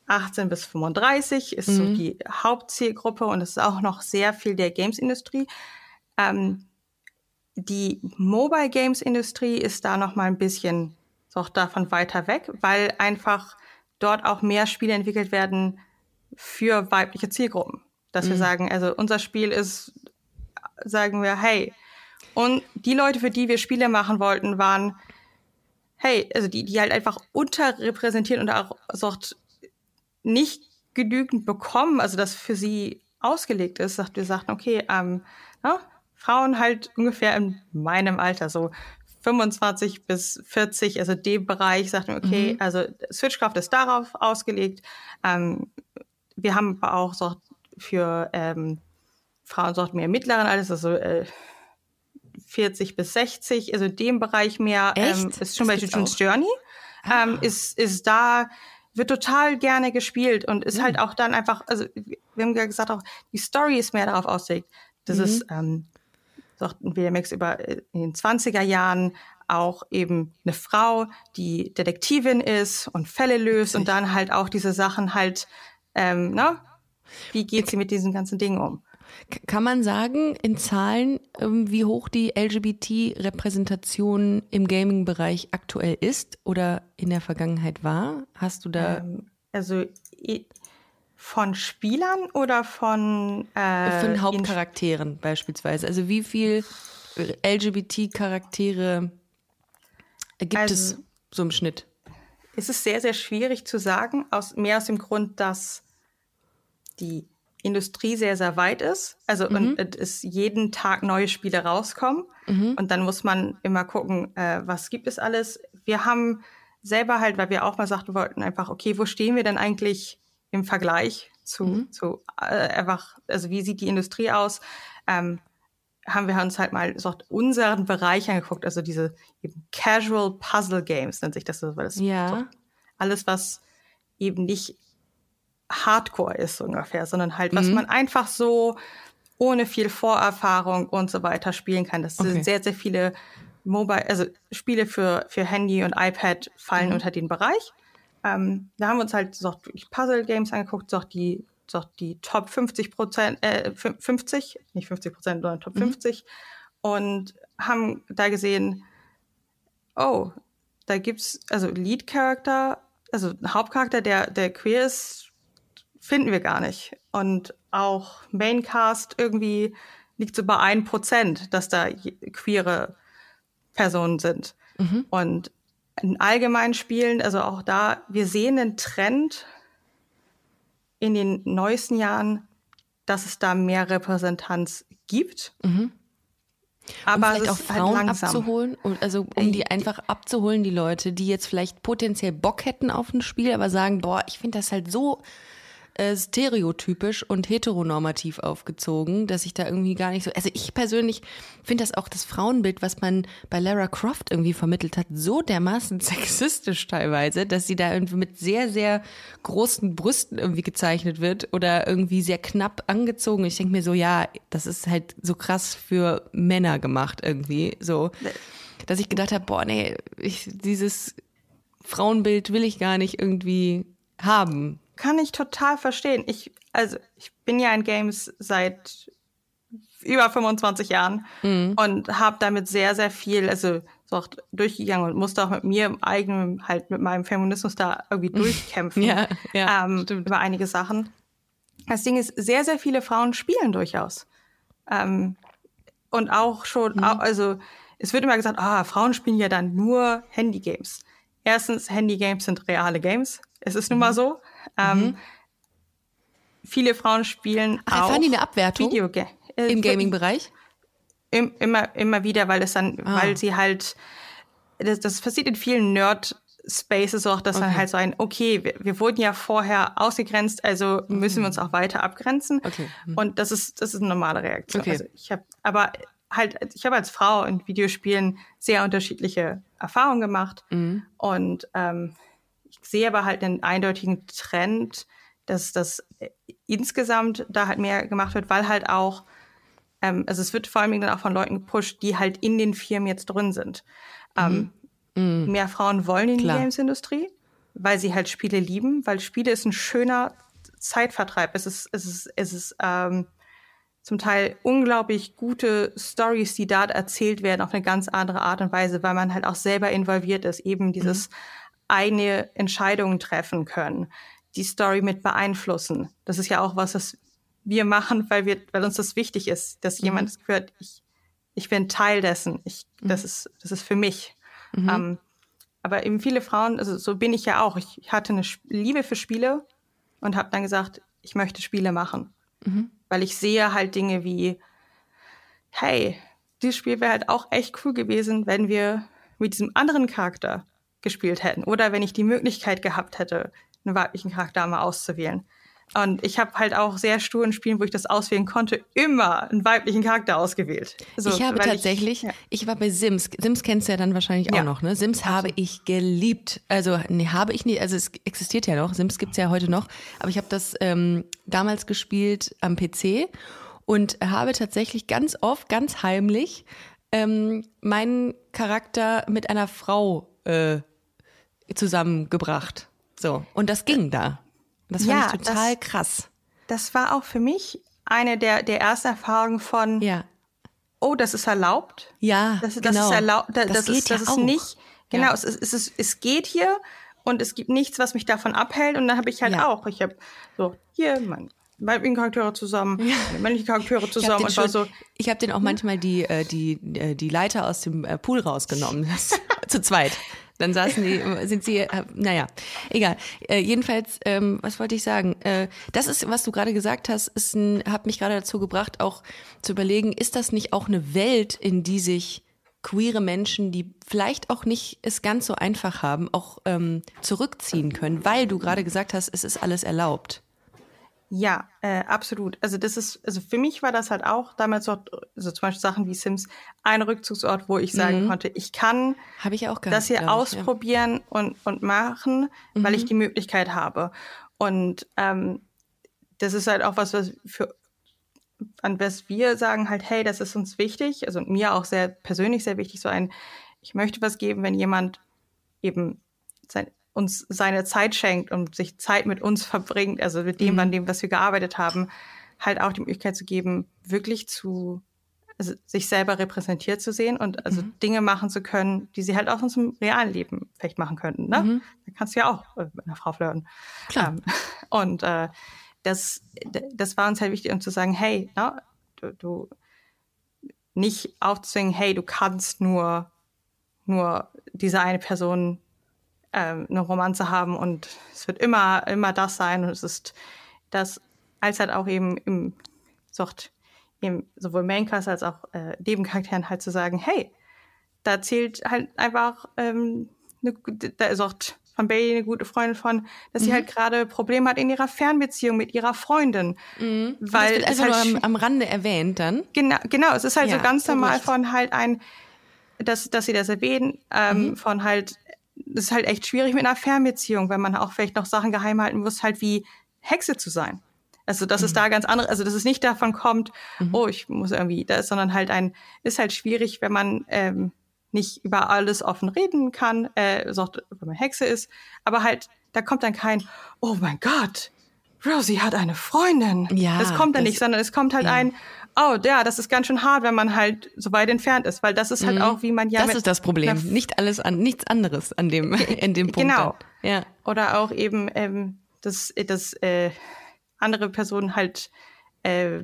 18 bis 35 ist mhm. so die Hauptzielgruppe und es ist auch noch sehr viel der Games-Industrie. Ähm, die Mobile Games Industrie ist da noch mal ein bisschen doch davon weiter weg, weil einfach dort auch mehr Spiele entwickelt werden für weibliche Zielgruppen. Dass mhm. wir sagen, also unser Spiel ist, sagen wir, hey, und die Leute, für die wir Spiele machen wollten, waren, hey, also die, die halt einfach unterrepräsentiert und auch so nicht genügend bekommen, also dass für sie ausgelegt ist, sagt wir sagten, okay, ähm, ja, Frauen halt ungefähr in meinem Alter, so 25 bis 40, also dem Bereich, sagten wir, okay, mhm. also Switchcraft ist darauf ausgelegt. Ähm, wir haben aber auch so für ähm, Frauen so mehr mittleren Alters, also äh, 40 bis 60, also dem Bereich mehr, ähm, ist schon bei June's Journey, ah. ähm, ist, ist da, wird total gerne gespielt und ist mhm. halt auch dann einfach, also wir haben ja gesagt auch, die Story ist mehr darauf ausgelegt. Das mhm. ist, ähm, sagt WMX über äh, in den 20er Jahren auch eben eine Frau, die Detektivin ist und Fälle löst und dann halt auch diese Sachen halt, ähm, ne? Wie geht sie mit diesen ganzen Dingen um? Kann man sagen, in Zahlen, ähm, wie hoch die LGBT-Repräsentation im Gaming-Bereich aktuell ist oder in der Vergangenheit war? Hast du da. Ähm, also von Spielern oder von. Äh, von Hauptcharakteren beispielsweise. Also wie viel LGBT-Charaktere gibt also, es so im Schnitt? Es ist sehr, sehr schwierig zu sagen, aus, mehr aus dem Grund, dass die Industrie sehr, sehr weit ist. Also mhm. und es jeden Tag neue Spiele rauskommen. Mhm. Und dann muss man immer gucken, äh, was gibt es alles. Wir haben selber halt, weil wir auch mal sagten wollten, einfach, okay, wo stehen wir denn eigentlich im Vergleich zu, mhm. zu äh, einfach, also wie sieht die Industrie aus? Ähm, haben wir uns halt mal so unseren Bereich angeguckt, also diese eben Casual Puzzle Games nennt sich das so, weil das ja. so alles, was eben nicht Hardcore ist ungefähr, sondern halt, was mhm. man einfach so ohne viel Vorerfahrung und so weiter spielen kann. Das okay. sind sehr, sehr viele Mobile, also Spiele für, für Handy und iPad fallen mhm. unter den Bereich. Ähm, da haben wir uns halt so Puzzle Games angeguckt, so die, so die Top 50 Prozent, äh, 50, nicht 50 Prozent, sondern Top mhm. 50 und haben da gesehen, oh, da gibt's also Lead Character, also Hauptcharakter, der, der queer ist, finden wir gar nicht. Und auch Maincast irgendwie liegt so bei ein Prozent, dass da queere Personen sind. Mhm. Und in allgemeinen Spielen, also auch da, wir sehen einen Trend in den neuesten Jahren, dass es da mehr Repräsentanz gibt. Mhm. Aber um vielleicht auch halt Frauen halt abzuholen, also um die einfach abzuholen, die Leute, die jetzt vielleicht potenziell Bock hätten auf ein Spiel, aber sagen, boah, ich finde das halt so äh, stereotypisch und heteronormativ aufgezogen, dass ich da irgendwie gar nicht so. Also ich persönlich finde das auch das Frauenbild, was man bei Lara Croft irgendwie vermittelt hat, so dermaßen sexistisch teilweise, dass sie da irgendwie mit sehr, sehr großen Brüsten irgendwie gezeichnet wird oder irgendwie sehr knapp angezogen. Ich denke mir so, ja, das ist halt so krass für Männer gemacht irgendwie. So, dass ich gedacht habe, boah, nee, ich, dieses Frauenbild will ich gar nicht irgendwie haben kann ich total verstehen. Ich, also, ich bin ja in Games seit über 25 Jahren mhm. und habe damit sehr, sehr viel, also so auch durchgegangen und musste auch mit mir im eigenen, halt mit meinem Feminismus da irgendwie durchkämpfen ja, ja, ähm, über einige Sachen. Das Ding ist, sehr, sehr viele Frauen spielen durchaus. Ähm, und auch schon, mhm. also es wird immer gesagt, ah, Frauen spielen ja dann nur Handygames. Erstens, Handygames sind reale Games. Es ist nun mal mhm. so. Ähm, mhm. Viele Frauen spielen Ach, auch die eine Abwertung Videoga äh, im Gaming-Bereich? Im, immer, immer wieder, weil es dann, ah. weil sie halt, das, das passiert in vielen Nerd-Spaces auch, dass okay. dann halt so ein, okay, wir, wir, wurden ja vorher ausgegrenzt, also mhm. müssen wir uns auch weiter abgrenzen. Okay. Mhm. Und das ist, das ist eine normale Reaktion. Okay. Also ich habe, aber halt, ich habe als Frau in Videospielen sehr unterschiedliche Erfahrungen gemacht mhm. und ähm, sehe aber halt einen eindeutigen Trend, dass das insgesamt da halt mehr gemacht wird, weil halt auch, ähm, also es wird vor allem dann auch von Leuten gepusht, die halt in den Firmen jetzt drin sind. Ähm, mhm. Mhm. Mehr Frauen wollen in Klar. die Games-Industrie, weil sie halt Spiele lieben, weil Spiele ist ein schöner Zeitvertreib. Es ist, es ist, es ist ähm, zum Teil unglaublich gute Stories, die da erzählt werden, auf eine ganz andere Art und Weise, weil man halt auch selber involviert ist. Eben dieses mhm eigene Entscheidungen treffen können, die Story mit beeinflussen. Das ist ja auch was, was wir machen, weil wir, weil uns das wichtig ist, dass mhm. jemand das gehört, ich, ich bin Teil dessen. Ich, mhm. das ist, das ist für mich. Mhm. Ähm, aber eben viele Frauen, also so bin ich ja auch. Ich hatte eine Liebe für Spiele und habe dann gesagt, ich möchte Spiele machen. Mhm. Weil ich sehe halt Dinge wie, hey, dieses Spiel wäre halt auch echt cool gewesen, wenn wir mit diesem anderen Charakter gespielt hätten. Oder wenn ich die Möglichkeit gehabt hätte, einen weiblichen Charakter mal auszuwählen. Und ich habe halt auch sehr stur in Spielen, wo ich das auswählen konnte, immer einen weiblichen Charakter ausgewählt. So, ich habe tatsächlich, ich, ja. ich, war bei Sims. Sims kennst du ja dann wahrscheinlich auch ja. noch, ne? Sims habe ich geliebt. Also, nee, habe ich nicht, also es existiert ja noch, Sims gibt's ja heute noch. Aber ich habe das ähm, damals gespielt am PC und habe tatsächlich ganz oft, ganz heimlich ähm, meinen Charakter mit einer Frau äh, zusammengebracht. So, und das ging da. Das fand ja, ich total das, krass. Das war auch für mich eine der, der ersten Erfahrungen von, ja. oh, das ist erlaubt. Ja, das, das genau. ist erlaubt. Das, das, geht ist, das ja ist auch. nicht, genau, ja. es, es, es, es geht hier und es gibt nichts, was mich davon abhält. Und dann habe ich halt ja. auch, ich habe so, hier, mein weiblichen Charaktere zusammen, ja. männliche Charaktere zusammen und war so. Ich habe den auch manchmal die, äh, die, äh, die Leiter aus dem äh, Pool rausgenommen. zu zweit. Dann saßen die, sind sie, äh, naja, egal. Äh, jedenfalls, ähm, was wollte ich sagen? Äh, das ist, was du gerade gesagt hast, ist ein, hat mich gerade dazu gebracht, auch zu überlegen, ist das nicht auch eine Welt, in die sich queere Menschen, die vielleicht auch nicht es ganz so einfach haben, auch ähm, zurückziehen können, weil du gerade gesagt hast, es ist alles erlaubt. Ja, äh, absolut. Also das ist, also für mich war das halt auch damals so, also zum Beispiel Sachen wie Sims, ein Rückzugsort, wo ich sagen mhm. konnte, ich kann ich auch gehabt, das hier ausprobieren ja. und, und machen, mhm. weil ich mhm. die Möglichkeit habe. Und ähm, das ist halt auch was, was für an was wir sagen halt, hey, das ist uns wichtig, also mir auch sehr persönlich sehr wichtig, so ein, ich möchte was geben, wenn jemand eben sein, uns seine Zeit schenkt und sich Zeit mit uns verbringt, also mit dem, mhm. an dem, was wir gearbeitet haben, halt auch die Möglichkeit zu geben, wirklich zu also sich selber repräsentiert zu sehen und also mhm. Dinge machen zu können, die sie halt auch in unserem realen Leben vielleicht machen könnten. Ne? Mhm. Da kannst du ja auch äh, mit einer Frau flirten. Klar. Ähm, und äh, das, das war uns halt wichtig, um zu sagen, hey, ne, du, du nicht aufzwingen, hey, du kannst nur, nur diese eine Person ähm, eine Romanze haben und es wird immer, immer das sein und es ist das, als halt auch eben im Sucht, eben sowohl Maincast als auch äh, Nebencharakteren halt zu sagen, hey, da zählt halt einfach ähm, eine, da ist auch von Bailey eine gute Freundin von, dass mhm. sie halt gerade Probleme hat in ihrer Fernbeziehung mit ihrer Freundin. Mhm. Weil das wird also halt nur am, am, Rande erwähnt dann. Genau, genau. Es ist halt ja, so ganz normal von halt ein, dass, dass sie das erwähnen, ähm, mhm. von halt das ist halt echt schwierig mit einer Fernbeziehung, wenn man auch vielleicht noch Sachen geheim halten muss, halt wie Hexe zu sein. Also, dass mhm. es da ganz andere, also, dass es nicht davon kommt, mhm. oh, ich muss irgendwie, das, sondern halt ein, ist halt schwierig, wenn man, ähm, nicht über alles offen reden kann, äh, so, wenn man Hexe ist, aber halt, da kommt dann kein, oh mein Gott, Rosie hat eine Freundin. Ja. Das kommt dann das, nicht, sondern es kommt halt ja. ein, oh, ja, das ist ganz schön hart, wenn man halt so weit entfernt ist, weil das ist halt mhm. auch, wie man ja. Das ist das Problem. Nicht alles an, nichts anderes an dem, in dem Punkt. Genau. Ja. Oder auch eben, ähm, dass, dass äh, andere Personen halt äh,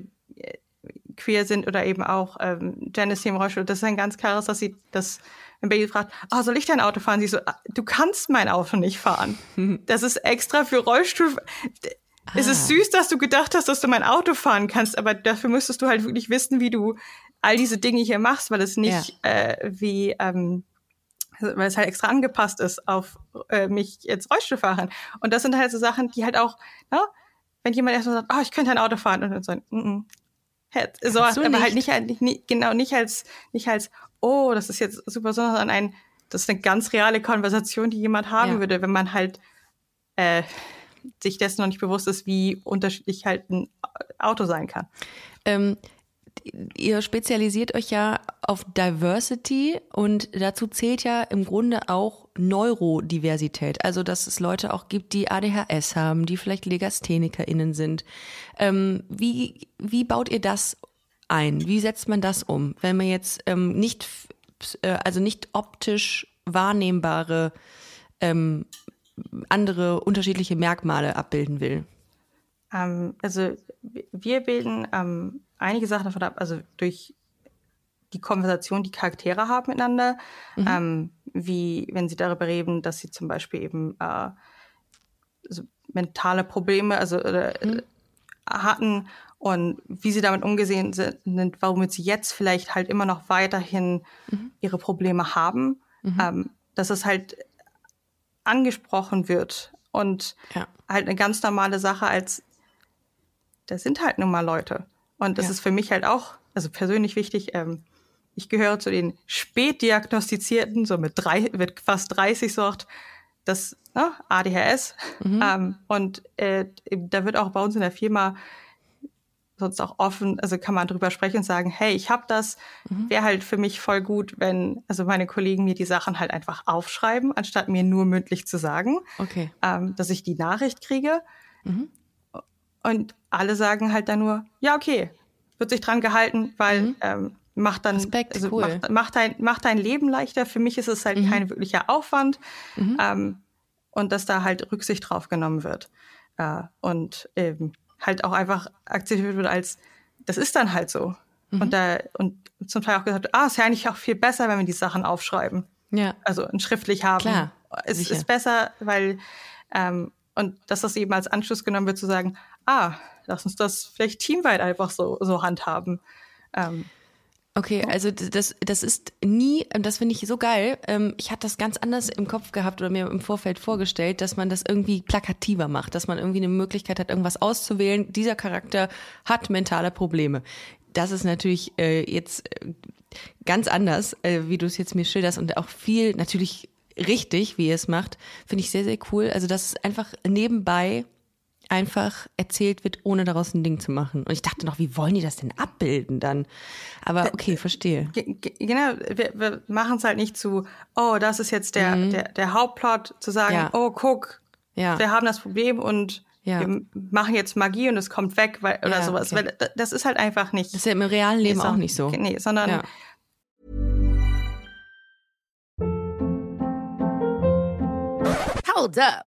queer sind oder eben auch ähm, Janice im Rollstuhl. Das ist ein ganz klares, dass sie das, wenn Baby fragt, oh, soll ich dein Auto fahren? Sie so, ah, du kannst mein Auto nicht fahren. Das ist extra für Rollstuhl. Ah. Es ist süß, dass du gedacht hast, dass du mein Auto fahren kannst, aber dafür müsstest du halt wirklich wissen, wie du all diese Dinge hier machst, weil es nicht ja. äh, wie ähm, weil es halt extra angepasst ist auf äh, mich jetzt Rollstuhl fahren. Und das sind halt so Sachen, die halt auch, ne, wenn jemand erstmal sagt, oh, ich könnte ein Auto fahren und dann so, mm -mm. so, aber nicht. halt nicht, halt nicht, genau nicht als nicht als, oh, das ist jetzt super, sondern ein, das ist eine ganz reale Konversation, die jemand haben ja. würde, wenn man halt äh, sich dessen noch nicht bewusst ist, wie unterschiedlich halt ein Auto sein kann. Ähm, ihr spezialisiert euch ja auf Diversity und dazu zählt ja im Grunde auch Neurodiversität. Also, dass es Leute auch gibt, die ADHS haben, die vielleicht LegasthenikerInnen sind. Ähm, wie, wie baut ihr das ein? Wie setzt man das um? Wenn man jetzt ähm, nicht, äh, also nicht optisch wahrnehmbare ähm, andere unterschiedliche Merkmale abbilden will? Ähm, also wir bilden ähm, einige Sachen davon ab, also durch die Konversation, die Charaktere haben miteinander, mhm. ähm, wie wenn sie darüber reden, dass sie zum Beispiel eben äh, so mentale Probleme also, äh, mhm. hatten und wie sie damit umgesehen sind, warum sie jetzt vielleicht halt immer noch weiterhin mhm. ihre Probleme haben, mhm. ähm, dass es halt angesprochen wird und ja. halt eine ganz normale Sache als, das sind halt nun mal Leute. Und das ja. ist für mich halt auch, also persönlich wichtig, ähm, ich gehöre zu den spätdiagnostizierten, so mit, drei, mit fast 30 Sort, das ne, ADHS. Mhm. Ähm, und äh, da wird auch bei uns in der Firma sonst auch offen, also kann man drüber sprechen und sagen, hey, ich habe das, mhm. wäre halt für mich voll gut, wenn also meine Kollegen mir die Sachen halt einfach aufschreiben, anstatt mir nur mündlich zu sagen, okay. ähm, dass ich die Nachricht kriege. Mhm. Und alle sagen halt dann nur, ja, okay, wird sich dran gehalten, weil mhm. ähm, macht dann Respekt, also cool. macht, macht, dein, macht dein Leben leichter. Für mich ist es halt mhm. kein wirklicher Aufwand mhm. ähm, und dass da halt Rücksicht drauf genommen wird. Äh, und eben halt auch einfach akzeptiert wird als, das ist dann halt so. Mhm. Und da, und zum Teil auch gesagt, ah, ist ja eigentlich auch viel besser, wenn wir die Sachen aufschreiben. Ja. Also schriftlich haben. Klar. Es sicher. ist besser, weil, ähm, und dass das eben als Anschluss genommen wird, zu sagen, ah, lass uns das vielleicht teamweit einfach so, so handhaben. Ähm, Okay, also das, das ist nie, das finde ich so geil. Ähm, ich hatte das ganz anders im Kopf gehabt oder mir im Vorfeld vorgestellt, dass man das irgendwie plakativer macht, dass man irgendwie eine Möglichkeit hat, irgendwas auszuwählen. Dieser Charakter hat mentale Probleme. Das ist natürlich äh, jetzt äh, ganz anders, äh, wie du es jetzt mir schilderst und auch viel natürlich richtig, wie ihr es macht. Finde ich sehr, sehr cool. Also, dass es einfach nebenbei einfach erzählt wird, ohne daraus ein Ding zu machen. Und ich dachte noch, wie wollen die das denn abbilden dann? Aber okay, verstehe. Genau, wir, wir machen es halt nicht zu, oh, das ist jetzt der, mhm. der, der Hauptplot, zu sagen, ja. oh, guck, ja. wir haben das Problem und ja. wir machen jetzt Magie und es kommt weg weil, oder ja, sowas. Okay. Weil das ist halt einfach nicht. Das ist ja im realen Leben auch nicht so. Nee, sondern Hold up.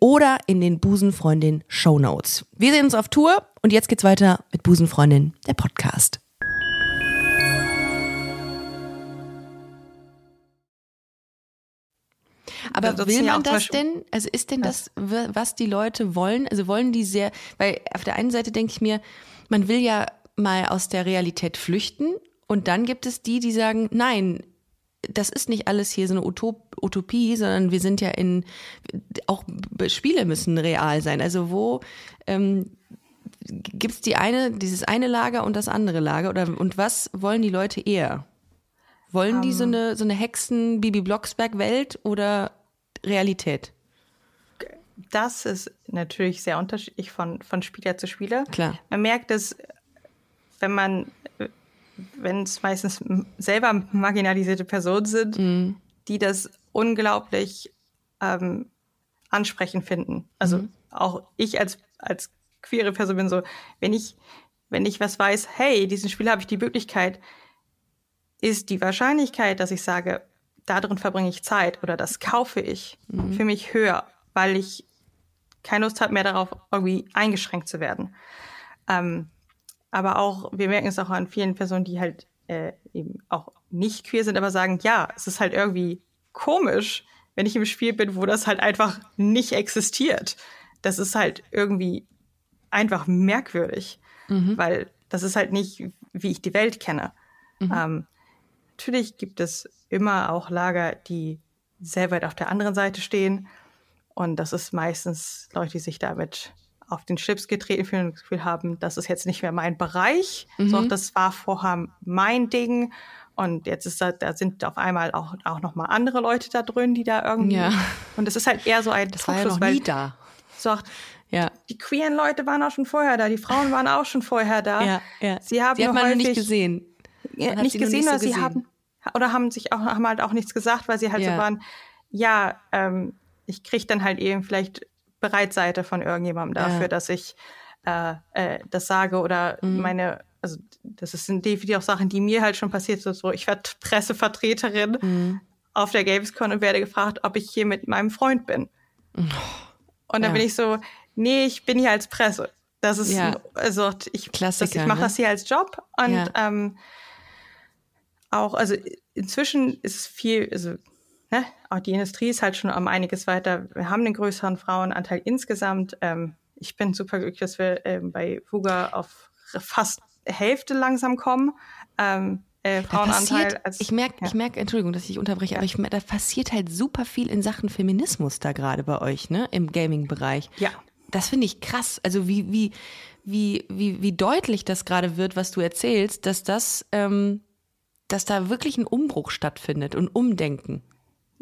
oder in den Busenfreundin Show Notes. Wir sehen uns auf Tour und jetzt geht's weiter mit Busenfreundin, der Podcast. Aber will man das denn? Also ist denn das, was die Leute wollen? Also wollen die sehr, weil auf der einen Seite denke ich mir, man will ja mal aus der Realität flüchten und dann gibt es die, die sagen, nein, das ist nicht alles hier so eine Utop Utopie, sondern wir sind ja in, auch Spiele müssen real sein. Also wo ähm, gibt es die eine, dieses eine Lager und das andere Lager? Oder und was wollen die Leute eher? Wollen um, die so ähm. eine, so eine Hexen-Bibi Blocksberg-Welt oder Realität? Das ist natürlich sehr unterschiedlich von, von Spieler zu Spieler. Klar. Man merkt es, wenn man wenn es meistens selber marginalisierte Personen sind, mhm. die das unglaublich ähm, ansprechend finden. Also mhm. auch ich als, als queere Person bin so, wenn ich, wenn ich was weiß, hey, diesen Spiel habe ich die Möglichkeit, ist die Wahrscheinlichkeit, dass ich sage, darin verbringe ich Zeit oder das kaufe ich, mhm. für mich höher, weil ich keine Lust habe mehr darauf, irgendwie eingeschränkt zu werden. Ähm, aber auch, wir merken es auch an vielen Personen, die halt äh, eben auch nicht queer sind, aber sagen, ja, es ist halt irgendwie komisch, wenn ich im Spiel bin, wo das halt einfach nicht existiert. Das ist halt irgendwie einfach merkwürdig, mhm. weil das ist halt nicht, wie ich die Welt kenne. Mhm. Ähm, natürlich gibt es immer auch Lager, die sehr weit auf der anderen Seite stehen. Und das ist meistens Leute, die sich damit auf den Schlips getreten fühlen und das Gefühl haben, das ist jetzt nicht mehr mein Bereich. Mhm. So, das war vorher mein Ding. Und jetzt ist da, da sind auf einmal auch, auch noch mal andere Leute da drin, die da irgendwie. Ja. Und es ist halt eher so ein Das war ja noch nie da. So, ja. Die queeren Leute waren auch schon vorher da, die Frauen waren auch schon vorher da. Ja, ja. Sie haben sie hat man häufig, nicht gesehen. Man nicht gesehen, oder so sie haben oder haben sich auch haben halt auch nichts gesagt, weil sie halt ja. so waren, ja, ähm, ich kriege dann halt eben vielleicht Bereitseite von irgendjemandem dafür, ja. dass ich äh, äh, das sage oder mhm. meine, also das sind definitiv auch Sachen, die mir halt schon passiert sind. So, ich werde Pressevertreterin mhm. auf der Gamescom und werde gefragt, ob ich hier mit meinem Freund bin. Oh. Und dann ja. bin ich so, nee, ich bin hier als Presse. Das ist, ja. also ich, das, ich mache ne? das hier als Job und ähm, auch, also inzwischen ist es viel, also ne, auch die Industrie ist halt schon um einiges weiter. Wir haben einen größeren Frauenanteil insgesamt. Ähm, ich bin super glücklich, dass wir ähm, bei Fuga auf fast Hälfte langsam kommen. Ähm, äh, Frauenanteil. Passiert, als, ich merke, ja. ich merke, Entschuldigung, dass ich unterbreche, ja. aber ich, da passiert halt super viel in Sachen Feminismus da gerade bei euch, ne, im Gaming-Bereich. Ja. Das finde ich krass. Also wie, wie, wie, wie, wie deutlich das gerade wird, was du erzählst, dass das, ähm, dass da wirklich ein Umbruch stattfindet und Umdenken.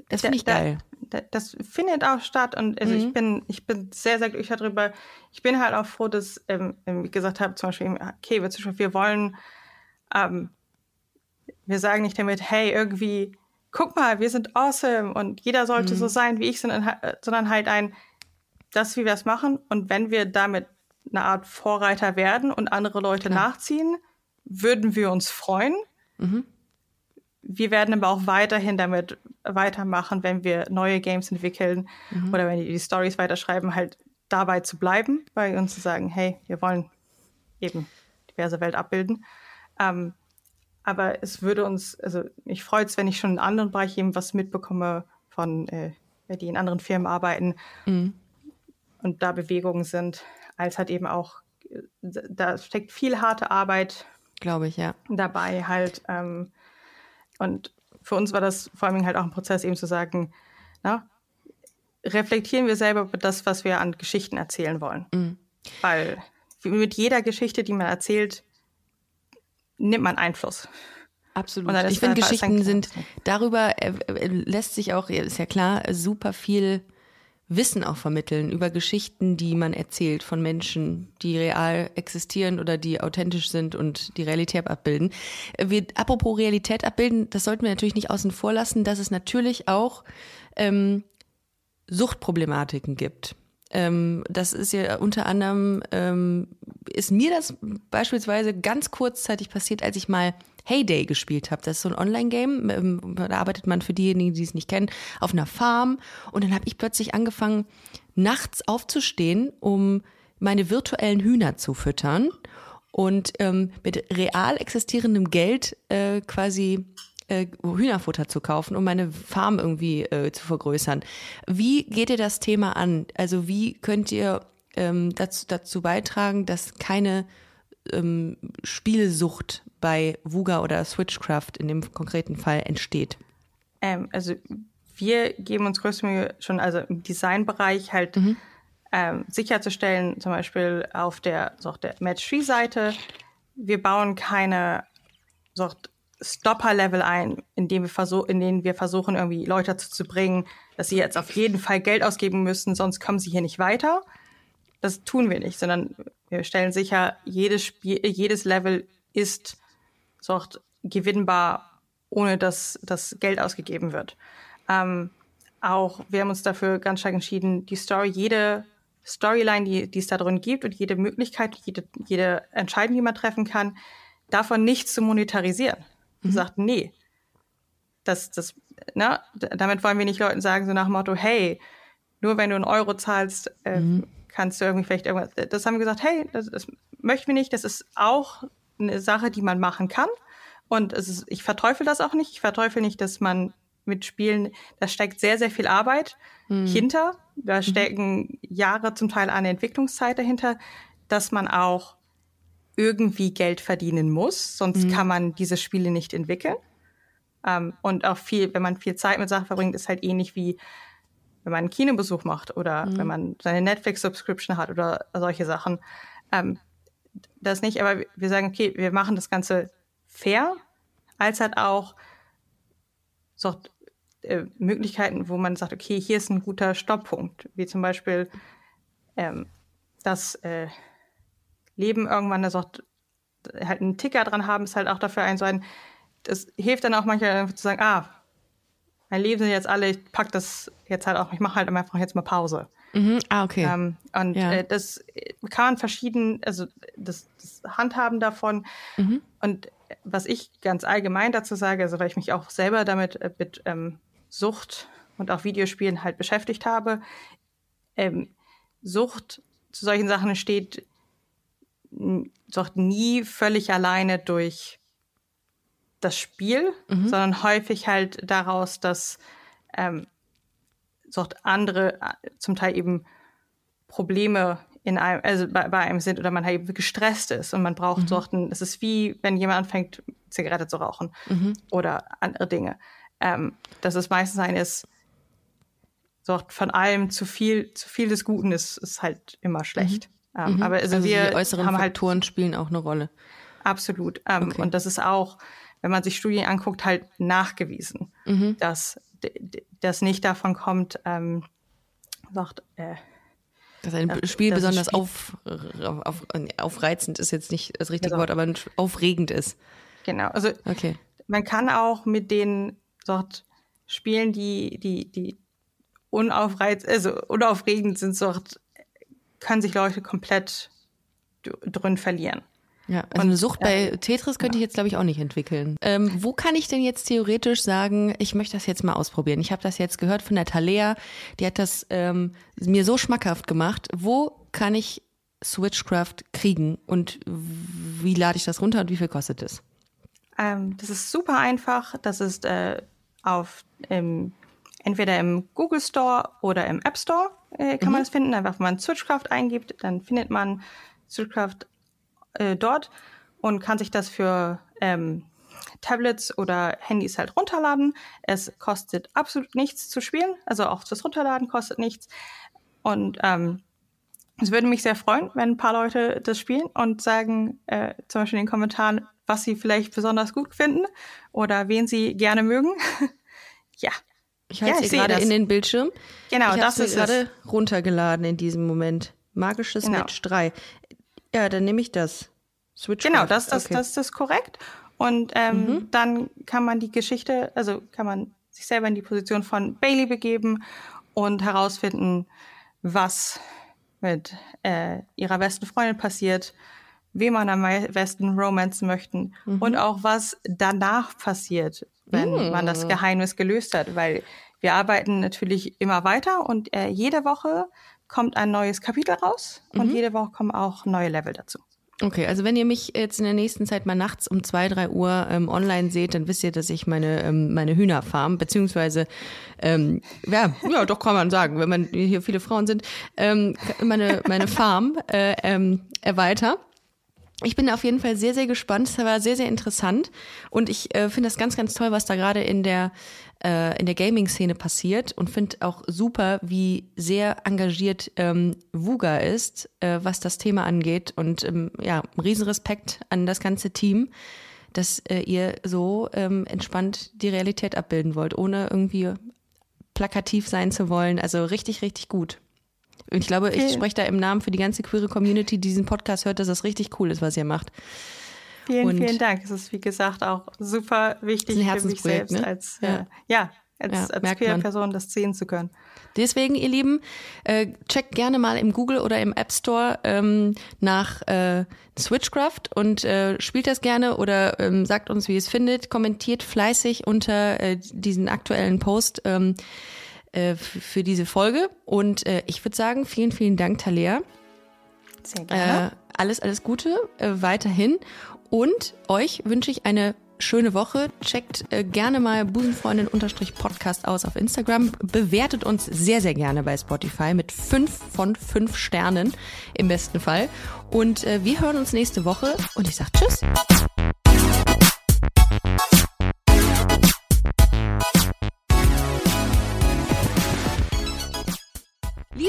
Das finde ich geil. Da, da, das findet auch statt und also mhm. ich bin ich bin sehr sehr glücklich darüber. Ich bin halt auch froh, dass ähm, ähm wie gesagt habe zum Beispiel okay wir, wir wollen ähm, wir sagen nicht damit hey irgendwie guck mal wir sind awesome und jeder sollte mhm. so sein wie ich sondern, sondern halt ein das wie wir es machen und wenn wir damit eine Art Vorreiter werden und andere Leute Klar. nachziehen würden wir uns freuen. Mhm wir werden aber auch weiterhin damit weitermachen, wenn wir neue Games entwickeln mhm. oder wenn die, die Stories weiterschreiben, halt dabei zu bleiben, bei uns zu sagen, hey, wir wollen eben diverse Welt abbilden. Ähm, aber es würde uns, also mich freut es, wenn ich schon in anderen Bereichen eben was mitbekomme von, äh, die in anderen Firmen arbeiten mhm. und da Bewegungen sind, als halt eben auch, da steckt viel harte Arbeit, glaube ich, ja, dabei halt. Ähm, und für uns war das vor allem halt auch ein Prozess, eben zu sagen, na, reflektieren wir selber über das, was wir an Geschichten erzählen wollen. Mhm. Weil mit jeder Geschichte, die man erzählt, nimmt man Einfluss. Absolut. Ich finde, Geschichten sind darüber äh, äh, lässt sich auch, ist ja klar, super viel Wissen auch vermitteln über Geschichten, die man erzählt von Menschen, die real existieren oder die authentisch sind und die Realität abbilden. Wir, apropos Realität abbilden, das sollten wir natürlich nicht außen vor lassen, dass es natürlich auch ähm, Suchtproblematiken gibt. Ähm, das ist ja unter anderem, ähm, ist mir das beispielsweise ganz kurzzeitig passiert, als ich mal Heyday gespielt habe. Das ist so ein Online-Game. Ähm, da arbeitet man für diejenigen, die es nicht kennen, auf einer Farm. Und dann habe ich plötzlich angefangen, nachts aufzustehen, um meine virtuellen Hühner zu füttern und ähm, mit real existierendem Geld äh, quasi äh, Hühnerfutter zu kaufen, um meine Farm irgendwie äh, zu vergrößern. Wie geht ihr das Thema an? Also wie könnt ihr ähm, dazu, dazu beitragen, dass keine ähm, Spielsucht bei Vuga oder Switchcraft in dem konkreten Fall entsteht? Ähm, also wir geben uns größte Mühe schon, also im Designbereich halt mhm. ähm, sicherzustellen, zum Beispiel auf der, so der Match-Tree-Seite, wir bauen keine so Stopper-Level ein, in dem wir versuchen, in denen wir versuchen, irgendwie Leute dazu zu bringen, dass sie jetzt auf jeden Fall Geld ausgeben müssen, sonst kommen sie hier nicht weiter. Das tun wir nicht, sondern wir stellen sicher, jedes Spiel, jedes Level ist so gewinnbar, ohne dass das Geld ausgegeben wird. Ähm, auch wir haben uns dafür ganz stark entschieden, die Story, jede Storyline, die, die es da drin gibt und jede Möglichkeit, jede, jede Entscheidung, die man treffen kann, davon nichts zu monetarisieren. Mhm. Sagt, nee, das, das, na, damit wollen wir nicht Leuten sagen, so nach dem Motto, hey, nur wenn du einen Euro zahlst, äh, mhm kannst du irgendwie vielleicht irgendwas. Das haben wir gesagt, hey, das, das möchten wir nicht. Das ist auch eine Sache, die man machen kann. Und es ist, ich verteufel das auch nicht. Ich verteufel nicht, dass man mit Spielen, da steckt sehr, sehr viel Arbeit mhm. hinter. Da mhm. stecken Jahre zum Teil an Entwicklungszeit dahinter, dass man auch irgendwie Geld verdienen muss. Sonst mhm. kann man diese Spiele nicht entwickeln. Ähm, und auch viel, wenn man viel Zeit mit Sachen verbringt, ist halt ähnlich wie wenn man einen Kinobesuch macht oder mhm. wenn man seine Netflix-Subscription hat oder solche Sachen. Ähm, das nicht, aber wir sagen, okay, wir machen das Ganze fair, als halt auch so äh, Möglichkeiten, wo man sagt, okay, hier ist ein guter Stopppunkt, wie zum Beispiel ähm, das äh, Leben irgendwann, das auch halt einen Ticker dran haben, ist halt auch dafür ein so ein, das hilft dann auch manchmal zu sagen, ah, mein Leben sind jetzt alle, ich pack das jetzt halt auch, ich mache halt einfach jetzt mal Pause. Mhm. Ah, okay. Ähm, und ja. äh, das kann man verschieden, also das, das Handhaben davon. Mhm. Und was ich ganz allgemein dazu sage, also weil ich mich auch selber damit äh, mit ähm, Sucht und auch Videospielen halt beschäftigt habe, ähm, Sucht zu solchen Sachen entsteht doch nie völlig alleine durch das Spiel, mhm. sondern häufig halt daraus, dass ähm, so andere äh, zum Teil eben Probleme in einem, also bei, bei, einem sind oder man halt eben gestresst ist und man braucht mhm. Sorten. Es ist wie, wenn jemand anfängt, Zigarette zu rauchen mhm. oder andere Dinge. Ähm, dass es meistens ein ist, Sort von allem zu viel, zu viel des Guten ist, ist halt immer schlecht. Mhm. Ähm, mhm. aber also, also wir die äußeren haben halt Faktoren halt, spielen auch eine Rolle. Absolut. Ähm, okay. Und das ist auch, wenn man sich Studien anguckt, halt nachgewiesen, mhm. dass das nicht davon kommt, ähm, sagt, äh, dass ein das, Spiel das besonders Spiel auf, auf, aufreizend ist jetzt nicht das richtige also, Wort, aber aufregend ist. Genau. Also okay. man kann auch mit den sagt, Spielen, die, die, die unaufreiz, also unaufregend sind, sagt, können sich Leute komplett drin verlieren. Ja, also und, eine Sucht bei äh, Tetris könnte ja. ich jetzt, glaube ich, auch nicht entwickeln. Ähm, wo kann ich denn jetzt theoretisch sagen, ich möchte das jetzt mal ausprobieren? Ich habe das jetzt gehört von der Talea, die hat das ähm, mir so schmackhaft gemacht. Wo kann ich Switchcraft kriegen und wie lade ich das runter und wie viel kostet es? Ähm, das ist super einfach. Das ist äh, auf ähm, entweder im Google Store oder im App Store äh, kann mhm. man das finden. Einfach, wenn man Switchcraft eingibt, dann findet man Switchcraft äh, dort und kann sich das für ähm, Tablets oder Handys halt runterladen. Es kostet absolut nichts zu spielen, also auch das Runterladen kostet nichts. Und ähm, es würde mich sehr freuen, wenn ein paar Leute das spielen und sagen, äh, zum Beispiel in den Kommentaren, was sie vielleicht besonders gut finden oder wen sie gerne mögen. ja. Ich halte ja, sie gerade in den Bildschirm. Genau, ich das ist gerade runtergeladen in diesem Moment. Magisches genau. Match 3. Ja, dann nehme ich das. Switch genau, das, das, okay. das ist korrekt. Und ähm, mhm. dann kann man die Geschichte, also kann man sich selber in die Position von Bailey begeben und herausfinden, was mit äh, ihrer besten Freundin passiert, wem man am besten romanzen möchten mhm. und auch was danach passiert, wenn mhm. man das Geheimnis gelöst hat, weil wir arbeiten natürlich immer weiter und äh, jede Woche kommt ein neues Kapitel raus mhm. und jede Woche kommen auch neue Level dazu. Okay, also wenn ihr mich jetzt in der nächsten Zeit mal nachts um zwei, drei Uhr ähm, online seht, dann wisst ihr, dass ich meine, ähm, meine Hühnerfarm, beziehungsweise, ähm, ja, ja, doch kann man sagen, wenn man hier viele Frauen sind, ähm, meine, meine Farm äh, ähm, erweiter. Ich bin auf jeden Fall sehr, sehr gespannt. Es war sehr, sehr interessant. Und ich äh, finde das ganz, ganz toll, was da gerade in der äh, der Gaming-Szene passiert und finde auch super, wie sehr engagiert ähm, Vuga ist, äh, was das Thema angeht. Und ähm, ja, riesen Respekt an das ganze Team, dass äh, ihr so ähm, entspannt die Realität abbilden wollt, ohne irgendwie plakativ sein zu wollen. Also richtig, richtig gut. Und ich glaube, ich spreche da im Namen für die ganze queere Community, die diesen Podcast hört, dass das richtig cool ist, was ihr macht. Vielen, und vielen Dank. Es ist, wie gesagt, auch super wichtig für mich selbst, ne? als, ja. Äh, ja, als, ja, als queer Person das sehen zu können. Deswegen, ihr Lieben, äh, checkt gerne mal im Google oder im App Store ähm, nach äh, Switchcraft und äh, spielt das gerne oder ähm, sagt uns, wie ihr es findet. Kommentiert fleißig unter äh, diesen aktuellen Post ähm, äh, für diese Folge. Und äh, ich würde sagen, vielen, vielen Dank, Talea. Sehr gerne. Äh, alles, alles Gute äh, weiterhin. Und euch wünsche ich eine schöne Woche. Checkt äh, gerne mal Busenfreundin-Podcast aus auf Instagram. Bewertet uns sehr, sehr gerne bei Spotify mit fünf von fünf Sternen im besten Fall. Und äh, wir hören uns nächste Woche und ich sage Tschüss.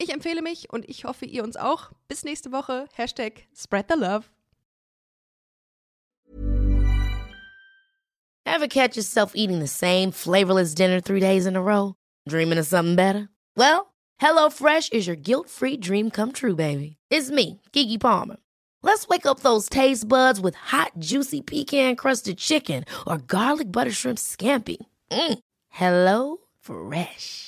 Ich empfehle mich und ich hoffe, ihr uns auch. Bis nächste Woche. Hashtag Spread the Love. Ever catch yourself eating the same flavorless dinner three days in a row? Dreaming of something better? Well, HelloFresh is your guilt-free dream come true, baby. It's me, Kiki Palmer. Let's wake up those taste buds with hot, juicy pecan-crusted chicken or garlic butter shrimp scampi. Mm. Hello Fresh.